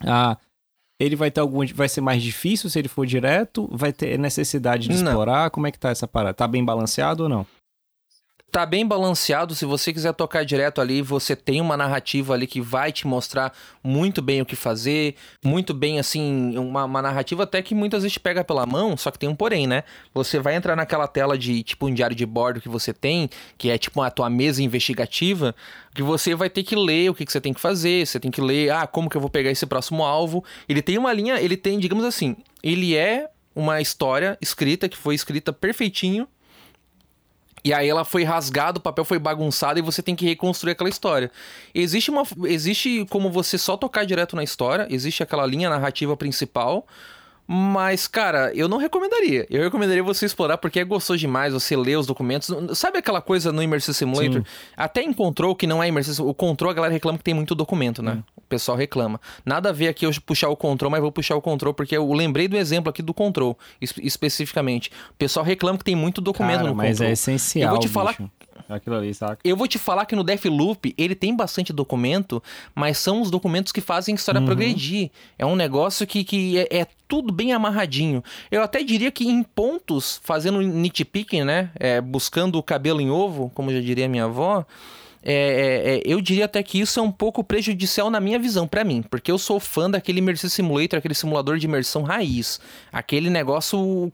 Ah, ele vai ter algum. Vai ser mais difícil se ele for direto? Vai ter necessidade de não. explorar? Como é que tá essa parada? Tá bem balanceado ou não?
Tá bem balanceado. Se você quiser tocar direto ali, você tem uma narrativa ali que vai te mostrar muito bem o que fazer, muito bem, assim, uma, uma narrativa até que muitas vezes pega pela mão, só que tem um porém, né? Você vai entrar naquela tela de, tipo, um diário de bordo que você tem, que é tipo a tua mesa investigativa, que você vai ter que ler o que, que você tem que fazer, você tem que ler, ah, como que eu vou pegar esse próximo alvo. Ele tem uma linha, ele tem, digamos assim, ele é uma história escrita, que foi escrita perfeitinho, e aí ela foi rasgada, o papel foi bagunçado e você tem que reconstruir aquela história. Existe uma existe como você só tocar direto na história, existe aquela linha narrativa principal, mas, cara, eu não recomendaria. Eu recomendaria você explorar porque é gostoso demais você ler os documentos. Sabe aquela coisa no Immersive Simulator? Sim. Até encontrou que não é Immersive O Control, a galera reclama que tem muito documento, né? Hum. O pessoal reclama. Nada a ver aqui eu puxar o Control, mas vou puxar o Control porque eu lembrei do exemplo aqui do Control, especificamente. O pessoal reclama que tem muito documento Cara, no
mas
Control.
Mas é essencial, Eu vou te bicho. Aquilo ali, saca?
Eu vou te falar que no Deathloop ele tem bastante documento, mas são os documentos que fazem a história uhum. progredir. É um negócio que, que é, é, tudo bem amarradinho. Eu até diria que em pontos, fazendo nitpicking, né? É, buscando o cabelo em ovo, como já diria minha avó. É, é, é, eu diria até que isso é um pouco prejudicial na minha visão, para mim, porque eu sou fã daquele Immersive Simulator, aquele simulador de imersão raiz, aquele negócio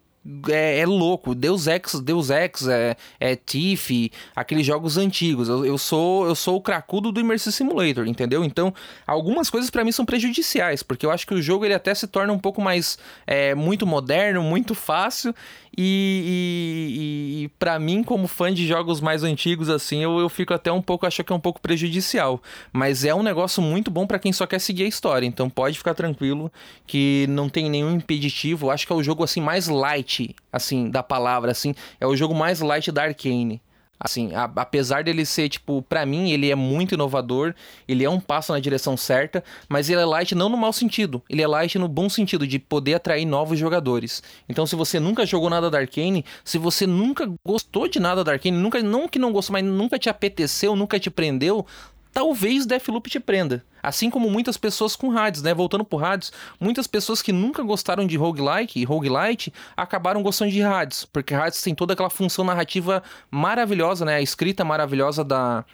é, é, louco. Deus Ex, Deus Ex, é, é Tiff, aqueles jogos antigos. Eu, eu, sou eu sou o cracudo do Immersive Simulator, entendeu? Então, algumas coisas para mim são prejudiciais, porque eu acho que o jogo ele até se torna um pouco mais é, muito moderno, muito fácil e, e, e para mim, como fã de jogos mais antigos, assim, eu, eu fico até um pouco, acho que é um pouco prejudicial. Mas é um negócio muito bom para quem só quer seguir a história. Então pode ficar tranquilo que não tem nenhum impeditivo. Acho que é o jogo assim mais light, assim, da palavra, assim. É o jogo mais light da Arcane. Assim, a, apesar dele ser, tipo, para mim, ele é muito inovador, ele é um passo na direção certa, mas ele é light não no mau sentido, ele é light no bom sentido, de poder atrair novos jogadores. Então, se você nunca jogou nada da Arkane, se você nunca gostou de nada da Arkane, nunca, não que não gostou, mas nunca te apeteceu, nunca te prendeu, talvez Deathloop te prenda. Assim como muitas pessoas com rádios, né? Voltando por rádios, muitas pessoas que nunca gostaram de roguelike e roguelite acabaram gostando de rádios, porque rádios tem toda aquela função narrativa maravilhosa, né? A escrita maravilhosa da,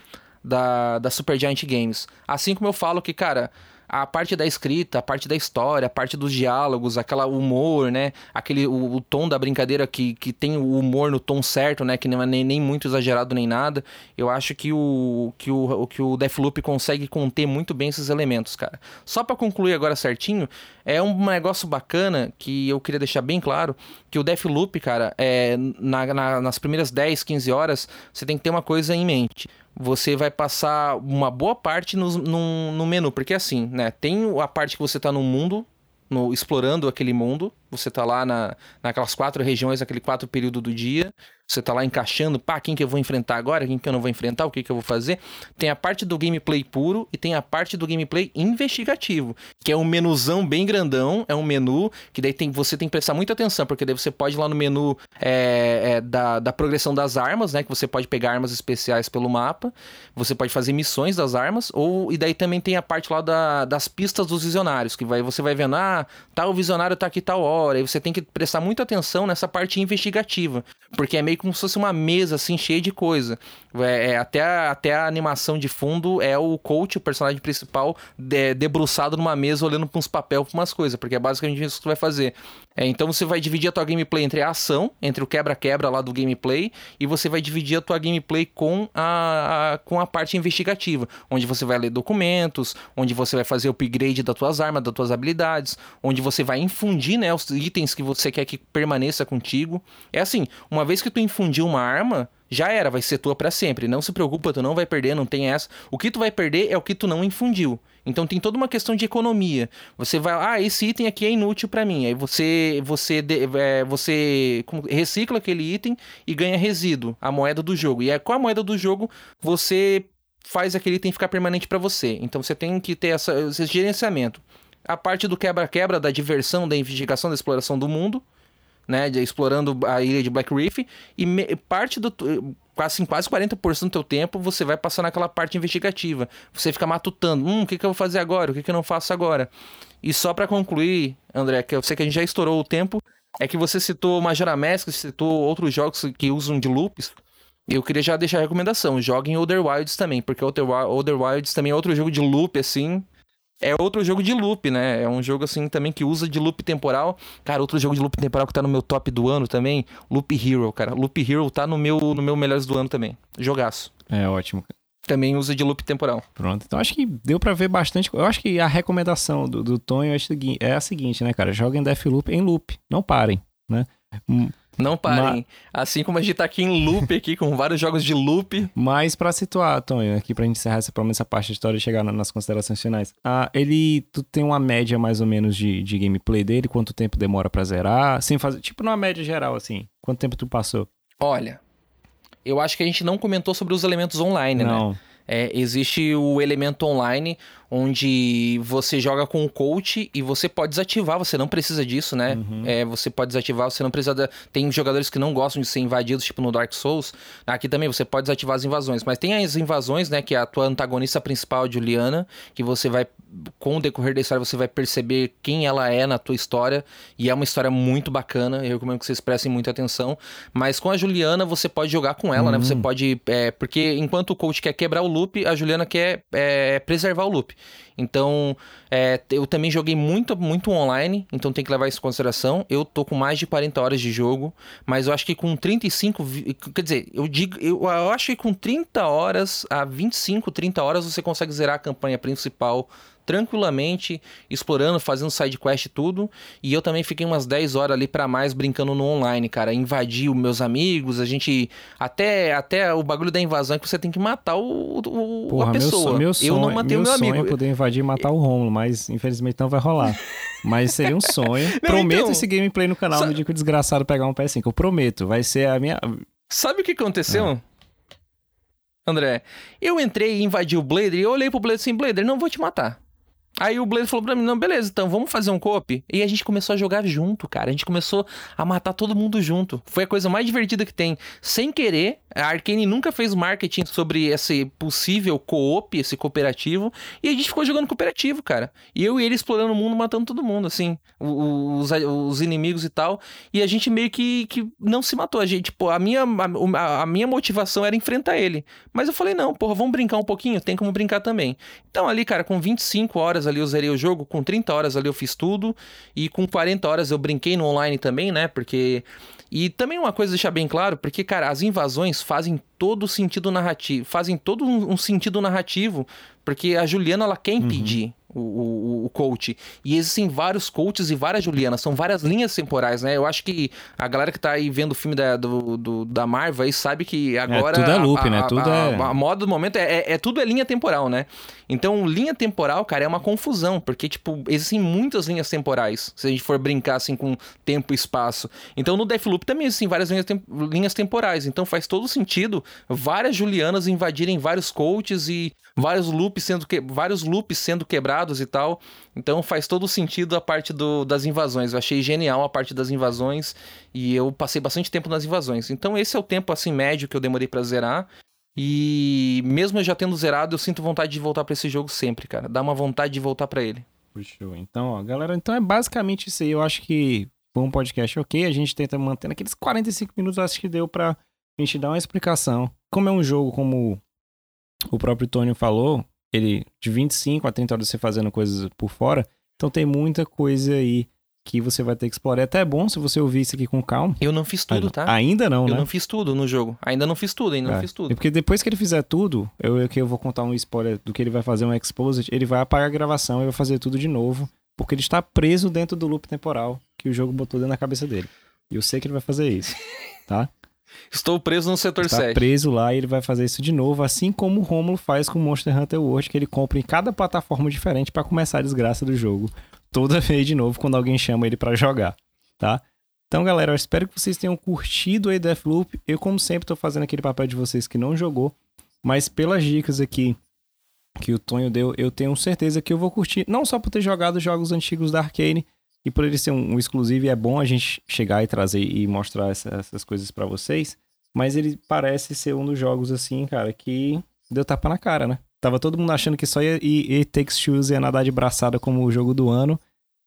da, da Supergiant Games. Assim como eu falo que, cara, a parte da escrita, a parte da história, a parte dos diálogos, aquela humor, né? Aquele o, o, tom da brincadeira que, que tem o humor no tom certo, né? Que não é nem, nem muito exagerado nem nada. Eu acho que o que o, que o Deathloop consegue conter muito bem esses elementos, cara. Só para concluir agora certinho, é um negócio bacana que eu queria deixar bem claro que o Deathloop, cara, é na, na, nas primeiras 10, 15 horas, você tem que ter uma coisa em mente você vai passar uma boa parte no, no, no, menu, porque assim, né? Tem a parte que você tá no mundo, no, explorando aquele mundo, Você tá lá na, naquelas quatro regiões, aquele quatro período do dia. Você tá lá encaixando, pá, quem que eu vou enfrentar agora, quem que eu não vou enfrentar, o que que eu vou fazer. Tem a parte do gameplay puro e tem a parte do gameplay investigativo, que é um menuzão bem grandão, é um menu que daí tem, você tem que prestar muita atenção, porque daí você pode ir lá no menu é, é, da, da progressão das armas, né, que você pode pegar armas especiais pelo mapa, você pode fazer missões das armas, ou e daí também tem a parte lá da, das pistas dos visionários, que vai, você vai vendo, ah, tal visionário tá aqui tal hora, e você tem que prestar muita atenção nessa parte investigativa, porque é meio como se fosse uma mesa, assim, cheia de coisa. É, é, até, a, até a animação de fundo é o coach, o personagem principal, de, debruçado numa mesa, olhando para uns papel, para umas coisas, porque é basicamente isso que tu vai fazer. É, então você vai dividir a tua gameplay entre a ação, entre o quebra-quebra lá do gameplay, e você vai dividir a tua gameplay com a, a, com a parte investigativa, onde você vai ler documentos, onde você vai fazer o upgrade das tuas armas, das tuas habilidades, onde você vai infundir né, os itens que você quer que permaneça contigo. É assim, uma vez que tu infundiu uma arma, já era, vai ser tua para sempre. Não se preocupa, tu não vai perder, não tem essa. O que tu vai perder é o que tu não infundiu. Então tem toda uma questão de economia. Você vai, ah, esse item aqui é inútil para mim. Aí você você é, você recicla aquele item e ganha resíduo, a moeda do jogo. E é com a moeda do jogo você faz aquele item ficar permanente para você. Então você tem que ter essa, esse gerenciamento. A parte do quebra-quebra, da diversão, da investigação, da exploração do mundo né, de, explorando a ilha de Black Reef, e me, parte do quase, quase 40% do teu tempo você vai passar naquela parte investigativa. Você fica matutando, hum, o que, que eu vou fazer agora? O que, que eu não faço agora? E só para concluir, André, que eu sei que a gente já estourou o tempo, é que você citou Majora Mask, citou outros jogos que usam de loops. Eu queria já deixar a recomendação, joguem Other Wilds também, porque Other Wilds também é outro jogo de loop, assim, é outro jogo de loop, né? É um jogo assim também que usa de loop temporal. Cara, outro jogo de loop temporal que tá no meu top do ano também, Loop Hero, cara. Loop Hero tá no meu no meu melhores do ano também. Jogaço.
É ótimo.
Também usa de loop temporal.
Pronto. Então acho que deu para ver bastante. Eu acho que a recomendação do, do Tonho é a seguinte, né, cara? Joguem Deathloop em loop. Não parem, né?
Hum, não parem. Mas... Assim como a gente tá aqui em loop, aqui, com vários jogos de loop.
Mas para situar, Tonho, aqui pra gente encerrar essa, essa parte da história e chegar nas considerações finais. Ah, ele, tu tem uma média mais ou menos de, de gameplay dele? Quanto tempo demora para zerar? Sem fazer, tipo numa média geral, assim. Quanto tempo tu passou?
Olha, eu acho que a gente não comentou sobre os elementos online, não. né? É, existe o elemento online onde você joga com o coach e você pode desativar, você não precisa disso, né? Uhum. É, você pode desativar, você não precisa. Tem jogadores que não gostam de ser invadidos, tipo no Dark Souls. Aqui também você pode desativar as invasões, mas tem as invasões, né? Que é a tua antagonista principal, Juliana, que você vai, com o decorrer da história, você vai perceber quem ela é na tua história. E é uma história muito bacana. Eu recomendo que vocês prestem muita atenção. Mas com a Juliana, você pode jogar com ela, uhum. né? Você hum. pode. É, porque enquanto o coach quer quebrar o loop, a Juliana quer é, preservar o loop. Então, é, eu também joguei muito, muito online, então tem que levar isso em consideração. Eu tô com mais de 40 horas de jogo, mas eu acho que com 35. Quer dizer, eu digo, eu, eu acho que com 30 horas a 25, 30 horas você consegue zerar a campanha principal tranquilamente, explorando, fazendo side quest e tudo. E eu também fiquei umas 10 horas ali para mais brincando no online, cara. Invadi os meus amigos, a gente. Até, até o bagulho da invasão é que você tem que matar o, o Porra, a pessoa.
Meu, sonho, eu não matei meu o meu amigo. Sonho é poder invadir e matar o Romulo, mas infelizmente não vai rolar. Mas seria um sonho. não, prometo então, esse gameplay no canal no dia que o desgraçado pegar um PS5. Eu prometo. Vai ser a minha.
Sabe o que aconteceu? Ah. André, eu entrei e invadi o Blader e eu olhei pro Blader assim, Blader, não vou te matar. Aí o Blaze falou pra mim, não, beleza, então vamos fazer um coop. E a gente começou a jogar junto, cara. A gente começou a matar todo mundo junto. Foi a coisa mais divertida que tem. Sem querer, a Arkane nunca fez marketing sobre esse possível co-op, esse cooperativo. E a gente ficou jogando cooperativo, cara. E eu e ele explorando o mundo, matando todo mundo, assim. Os, os inimigos e tal. E a gente meio que, que não se matou. A gente, tipo, a minha, a, a minha motivação era enfrentar ele. Mas eu falei, não, porra, vamos brincar um pouquinho? Tem como brincar também. Então ali, cara, com 25 horas ali eu zerei o jogo, com 30 horas ali eu fiz tudo, e com 40 horas eu brinquei no online também, né? Porque. E também uma coisa deixar bem claro, porque, cara, as invasões fazem todo o sentido narrativo, fazem todo um sentido narrativo, porque a Juliana ela quer uhum. impedir. Uhum. O, o, o, coach. E existem vários coaches e várias Julianas, são várias linhas temporais, né? Eu acho que a galera que tá aí vendo o filme da, do, do da Marvel aí sabe que é, agora.
É, tudo é loop,
a,
né? Tudo
a,
é.
A, a moda do momento é, é, é, tudo é linha temporal, né? Então, linha temporal, cara, é uma confusão, porque, tipo, existem muitas linhas temporais, se a gente for brincar assim com tempo e espaço. Então, no Deathloop também existem várias linhas, tem linhas temporais. Então, faz todo sentido várias Julianas invadirem vários coaches e vários loops sendo, que... vários loops sendo quebrados e tal. Então faz todo sentido a parte do, das invasões. Eu achei genial a parte das invasões e eu passei bastante tempo nas invasões. Então esse é o tempo assim médio que eu demorei para zerar. E mesmo eu já tendo zerado, eu sinto vontade de voltar para esse jogo sempre, cara. Dá uma vontade de voltar para ele.
Puxou. Então, ó, galera, então é basicamente isso aí. Eu acho que foi um podcast ok. A gente tenta manter naqueles 45 minutos, acho que deu pra gente dar uma explicação. Como é um jogo, como o próprio Tony falou, ele de 25 a 30 horas você fazendo coisas por fora, então tem muita coisa aí que você vai ter que explorar. É até bom se você ouvir isso aqui com calma.
Eu não fiz tudo, tá?
Ainda não,
eu
né?
Eu não fiz tudo no jogo. Ainda não fiz tudo, ainda é. não fiz tudo.
porque depois que ele fizer tudo, eu, eu, eu vou contar um spoiler do que ele vai fazer um exposit, ele vai apagar a gravação e vai fazer tudo de novo, porque ele está preso dentro do loop temporal que o jogo botou dentro da cabeça dele. E eu sei que ele vai fazer isso, tá?
Estou preso no setor
Está
7.
preso lá e ele vai fazer isso de novo, assim como o Romulo faz com Monster Hunter World, que ele compra em cada plataforma diferente para começar a desgraça do jogo. Toda vez de novo quando alguém chama ele para jogar, tá? Então, galera, eu espero que vocês tenham curtido aí Deathloop. Eu, como sempre, estou fazendo aquele papel de vocês que não jogou, mas pelas dicas aqui que o Tonho deu, eu tenho certeza que eu vou curtir, não só por ter jogado jogos antigos da Arcane, e por ele ser um, um exclusivo, é bom a gente chegar e trazer e mostrar essa, essas coisas para vocês. Mas ele parece ser um dos jogos, assim, cara, que deu tapa na cara, né? Tava todo mundo achando que só ia, e Takes Shoes ia nadar de braçada como o jogo do ano.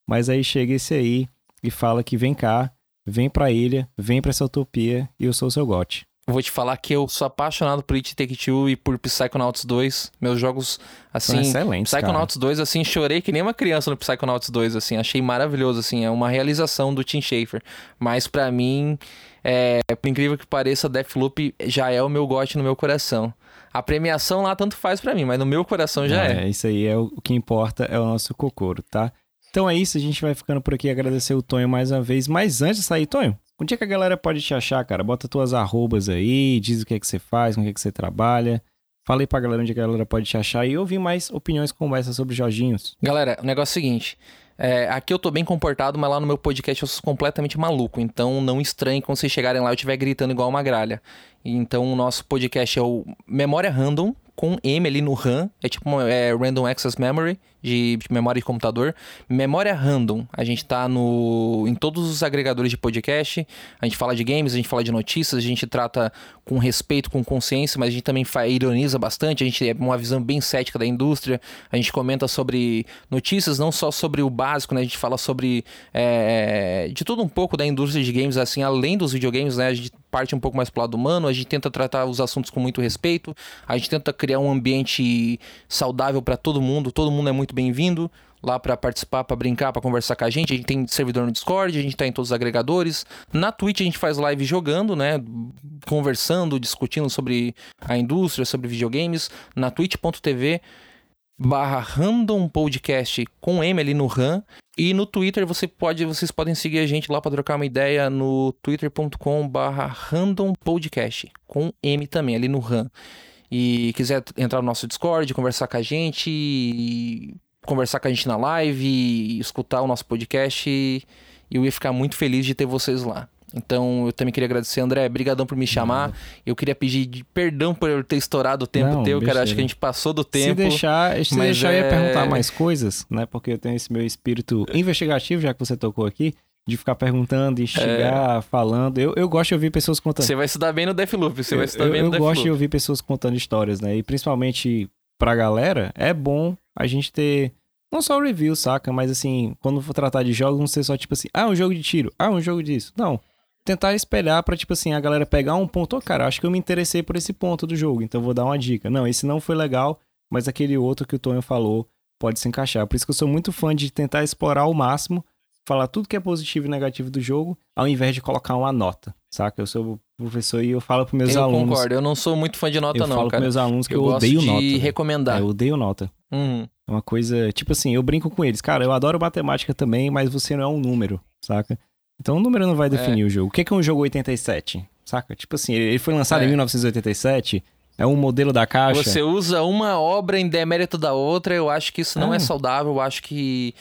Mas aí chega esse aí e fala que vem cá, vem pra ilha, vem pra essa utopia e eu sou o seu gote.
Vou te falar que eu sou apaixonado por It Take Two e por Psychonauts 2. Meus jogos, assim... São
excelentes,
Psychonauts
cara.
2, assim, chorei que nem uma criança no Psychonauts 2, assim. Achei maravilhoso, assim. É uma realização do Tim Schafer. Mas para mim, é, por incrível que pareça, Deathloop já é o meu gote no meu coração. A premiação lá tanto faz para mim, mas no meu coração já é.
É, isso aí é o que importa, é o nosso cocoro, tá? Então é isso, a gente vai ficando por aqui. Agradecer o Tonho mais uma vez. Mas antes de sair, Tonho, Onde é que a galera pode te achar, cara? Bota tuas arrobas aí, diz o que é que você faz, com o que é que você trabalha. Fala aí pra galera onde a galera pode te achar e ouvir mais opiniões como essa sobre Jorginhos.
Galera, o negócio é o seguinte. É, aqui eu tô bem comportado, mas lá no meu podcast eu sou completamente maluco. Então não estranhe quando vocês chegarem lá eu estiver gritando igual uma gralha. Então o nosso podcast é o Memória Random, com M ali no RAM. É tipo é Random Access Memory de, memória de computador. Memória random. A gente tá no, em todos os agregadores de podcast. A gente fala de games, a gente fala de notícias, a gente trata com respeito, com consciência, mas a gente também ironiza bastante. A gente tem uma visão bem cética da indústria. A gente comenta sobre notícias, não só sobre o básico, né? A gente fala sobre é, de tudo um pouco da indústria de games, assim, além dos videogames, né? A gente parte um pouco mais pro lado humano, a gente tenta tratar os assuntos com muito respeito, a gente tenta criar um ambiente saudável para todo mundo, todo mundo é muito muito bem-vindo lá para participar, para brincar, para conversar com a gente. A gente tem servidor no Discord, a gente tá em todos os agregadores. Na Twitch a gente faz live jogando, né? Conversando, discutindo sobre a indústria, sobre videogames. Na twitch.tv barra random podcast com M ali no RAM. E no Twitter você pode, vocês podem seguir a gente lá para trocar uma ideia no twitter.com barra random podcast com M também ali no RAM e quiser entrar no nosso Discord, conversar com a gente, conversar com a gente na live, escutar o nosso podcast, eu ia ficar muito feliz de ter vocês lá. Então, eu também queria agradecer, André, brigadão por me chamar. Não. Eu queria pedir perdão por eu ter estourado o tempo Não, teu, cara. Acho que a gente passou do tempo.
Se deixar, se deixar é... eu ia perguntar mais coisas, né? Porque eu tenho esse meu espírito investigativo, já que você tocou aqui de ficar perguntando, instigar, é. falando. Eu, eu gosto de ouvir pessoas contando.
Você vai se dar bem no Deathloop, você vai se dar
eu,
bem no
Eu gosto de ouvir pessoas contando histórias, né? E principalmente pra galera, é bom a gente ter não só o review, saca? Mas assim, quando for tratar de jogos, não ser só tipo assim, ah, um jogo de tiro, ah, um jogo disso. Não. Tentar espelhar pra, tipo assim, a galera pegar um ponto, oh, cara, acho que eu me interessei por esse ponto do jogo, então vou dar uma dica. Não, esse não foi legal, mas aquele outro que o Tonho falou pode se encaixar. Por isso que eu sou muito fã de tentar explorar ao máximo falar tudo que é positivo e negativo do jogo, ao invés de colocar uma nota, saca? Eu sou professor e eu falo para meus
eu
alunos.
Eu concordo, eu não sou muito fã de nota
eu
não,
falo
cara.
meus alunos que eu, eu odeio nota.
de recomendar.
É, eu odeio nota.
Uhum.
É uma coisa, tipo assim, eu brinco com eles, cara, eu adoro matemática também, mas você não é um número, saca? Então o número não vai definir é. o jogo. O que é um jogo 87? Saca? Tipo assim, ele foi lançado é. em 1987, é um modelo da caixa.
Você usa uma obra em demérito da outra, eu acho que isso não é, é saudável, eu acho que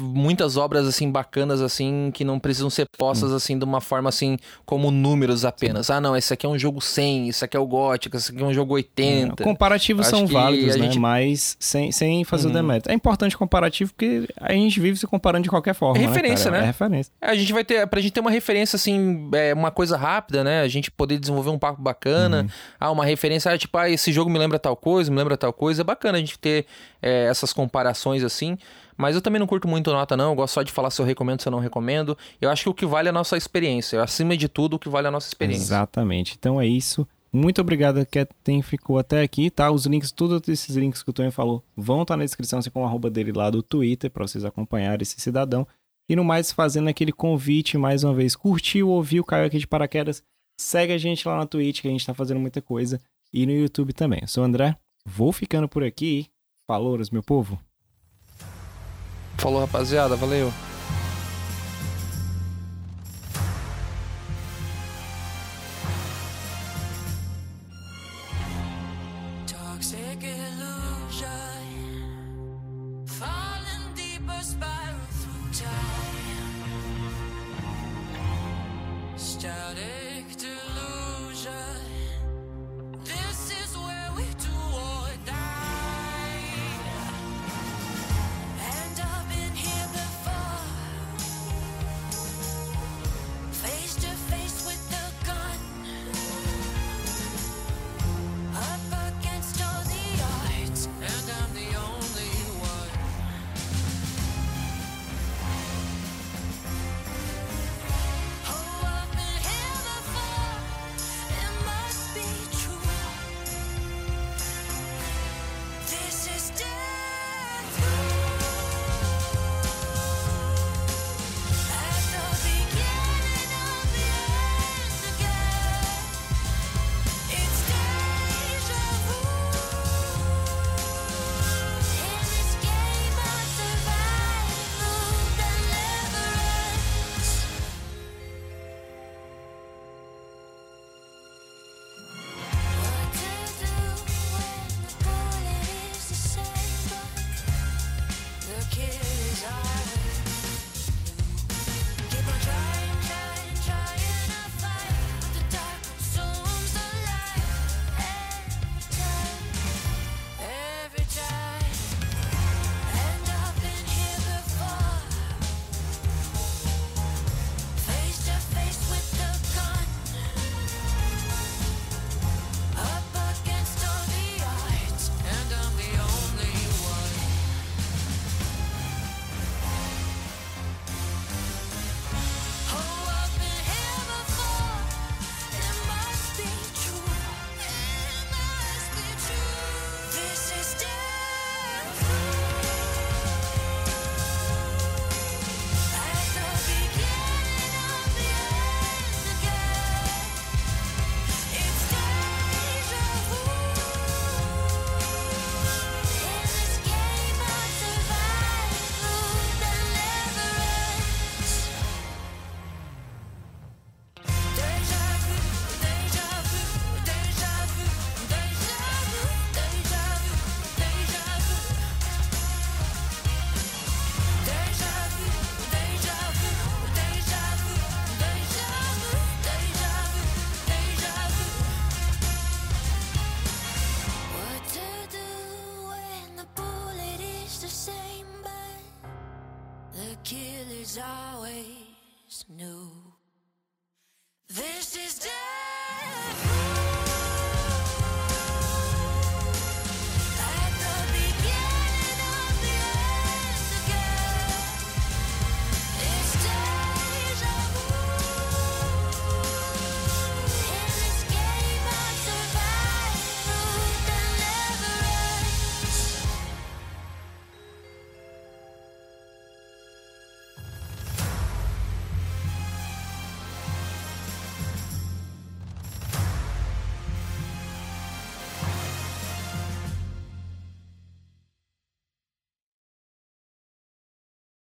muitas obras assim bacanas assim que não precisam ser postas hum. assim de uma forma assim como números apenas. Ah, não, esse aqui é um jogo 100, esse aqui é o Gótico, esse aqui é um jogo 80.
É, comparativos são válidos, né? Gente... Mas sem, sem fazer uhum. o demérito. É importante comparativo porque a gente vive se comparando de qualquer forma.
É referência,
né?
né?
É referência.
A gente vai ter, pra gente ter uma referência assim, é, uma coisa rápida, né? A gente poder desenvolver um papo bacana. Uhum. Ah, uma referência, ah, tipo, ah, esse jogo me lembra tal coisa, me lembra tal coisa. É bacana a gente ter é, essas comparações assim. Mas eu também não curto muito nota, não. Eu gosto só de falar se eu recomendo, se eu não recomendo. Eu acho que o que vale é a nossa experiência. Acima de tudo, o que vale é a nossa experiência.
Exatamente. Então é isso. Muito obrigado a quem ficou até aqui, tá? Os links, todos esses links que o Tony falou, vão estar tá na descrição, assim como o arroba dele lá do Twitter, para vocês acompanharem esse cidadão. E no mais, fazendo aquele convite mais uma vez, curtiu, ouviu, caiu aqui de paraquedas, segue a gente lá na Twitch, que a gente tá fazendo muita coisa, e no YouTube também. Eu sou o André, vou ficando por aqui. Falou, meu povo.
Falou, rapaziada. Valeu.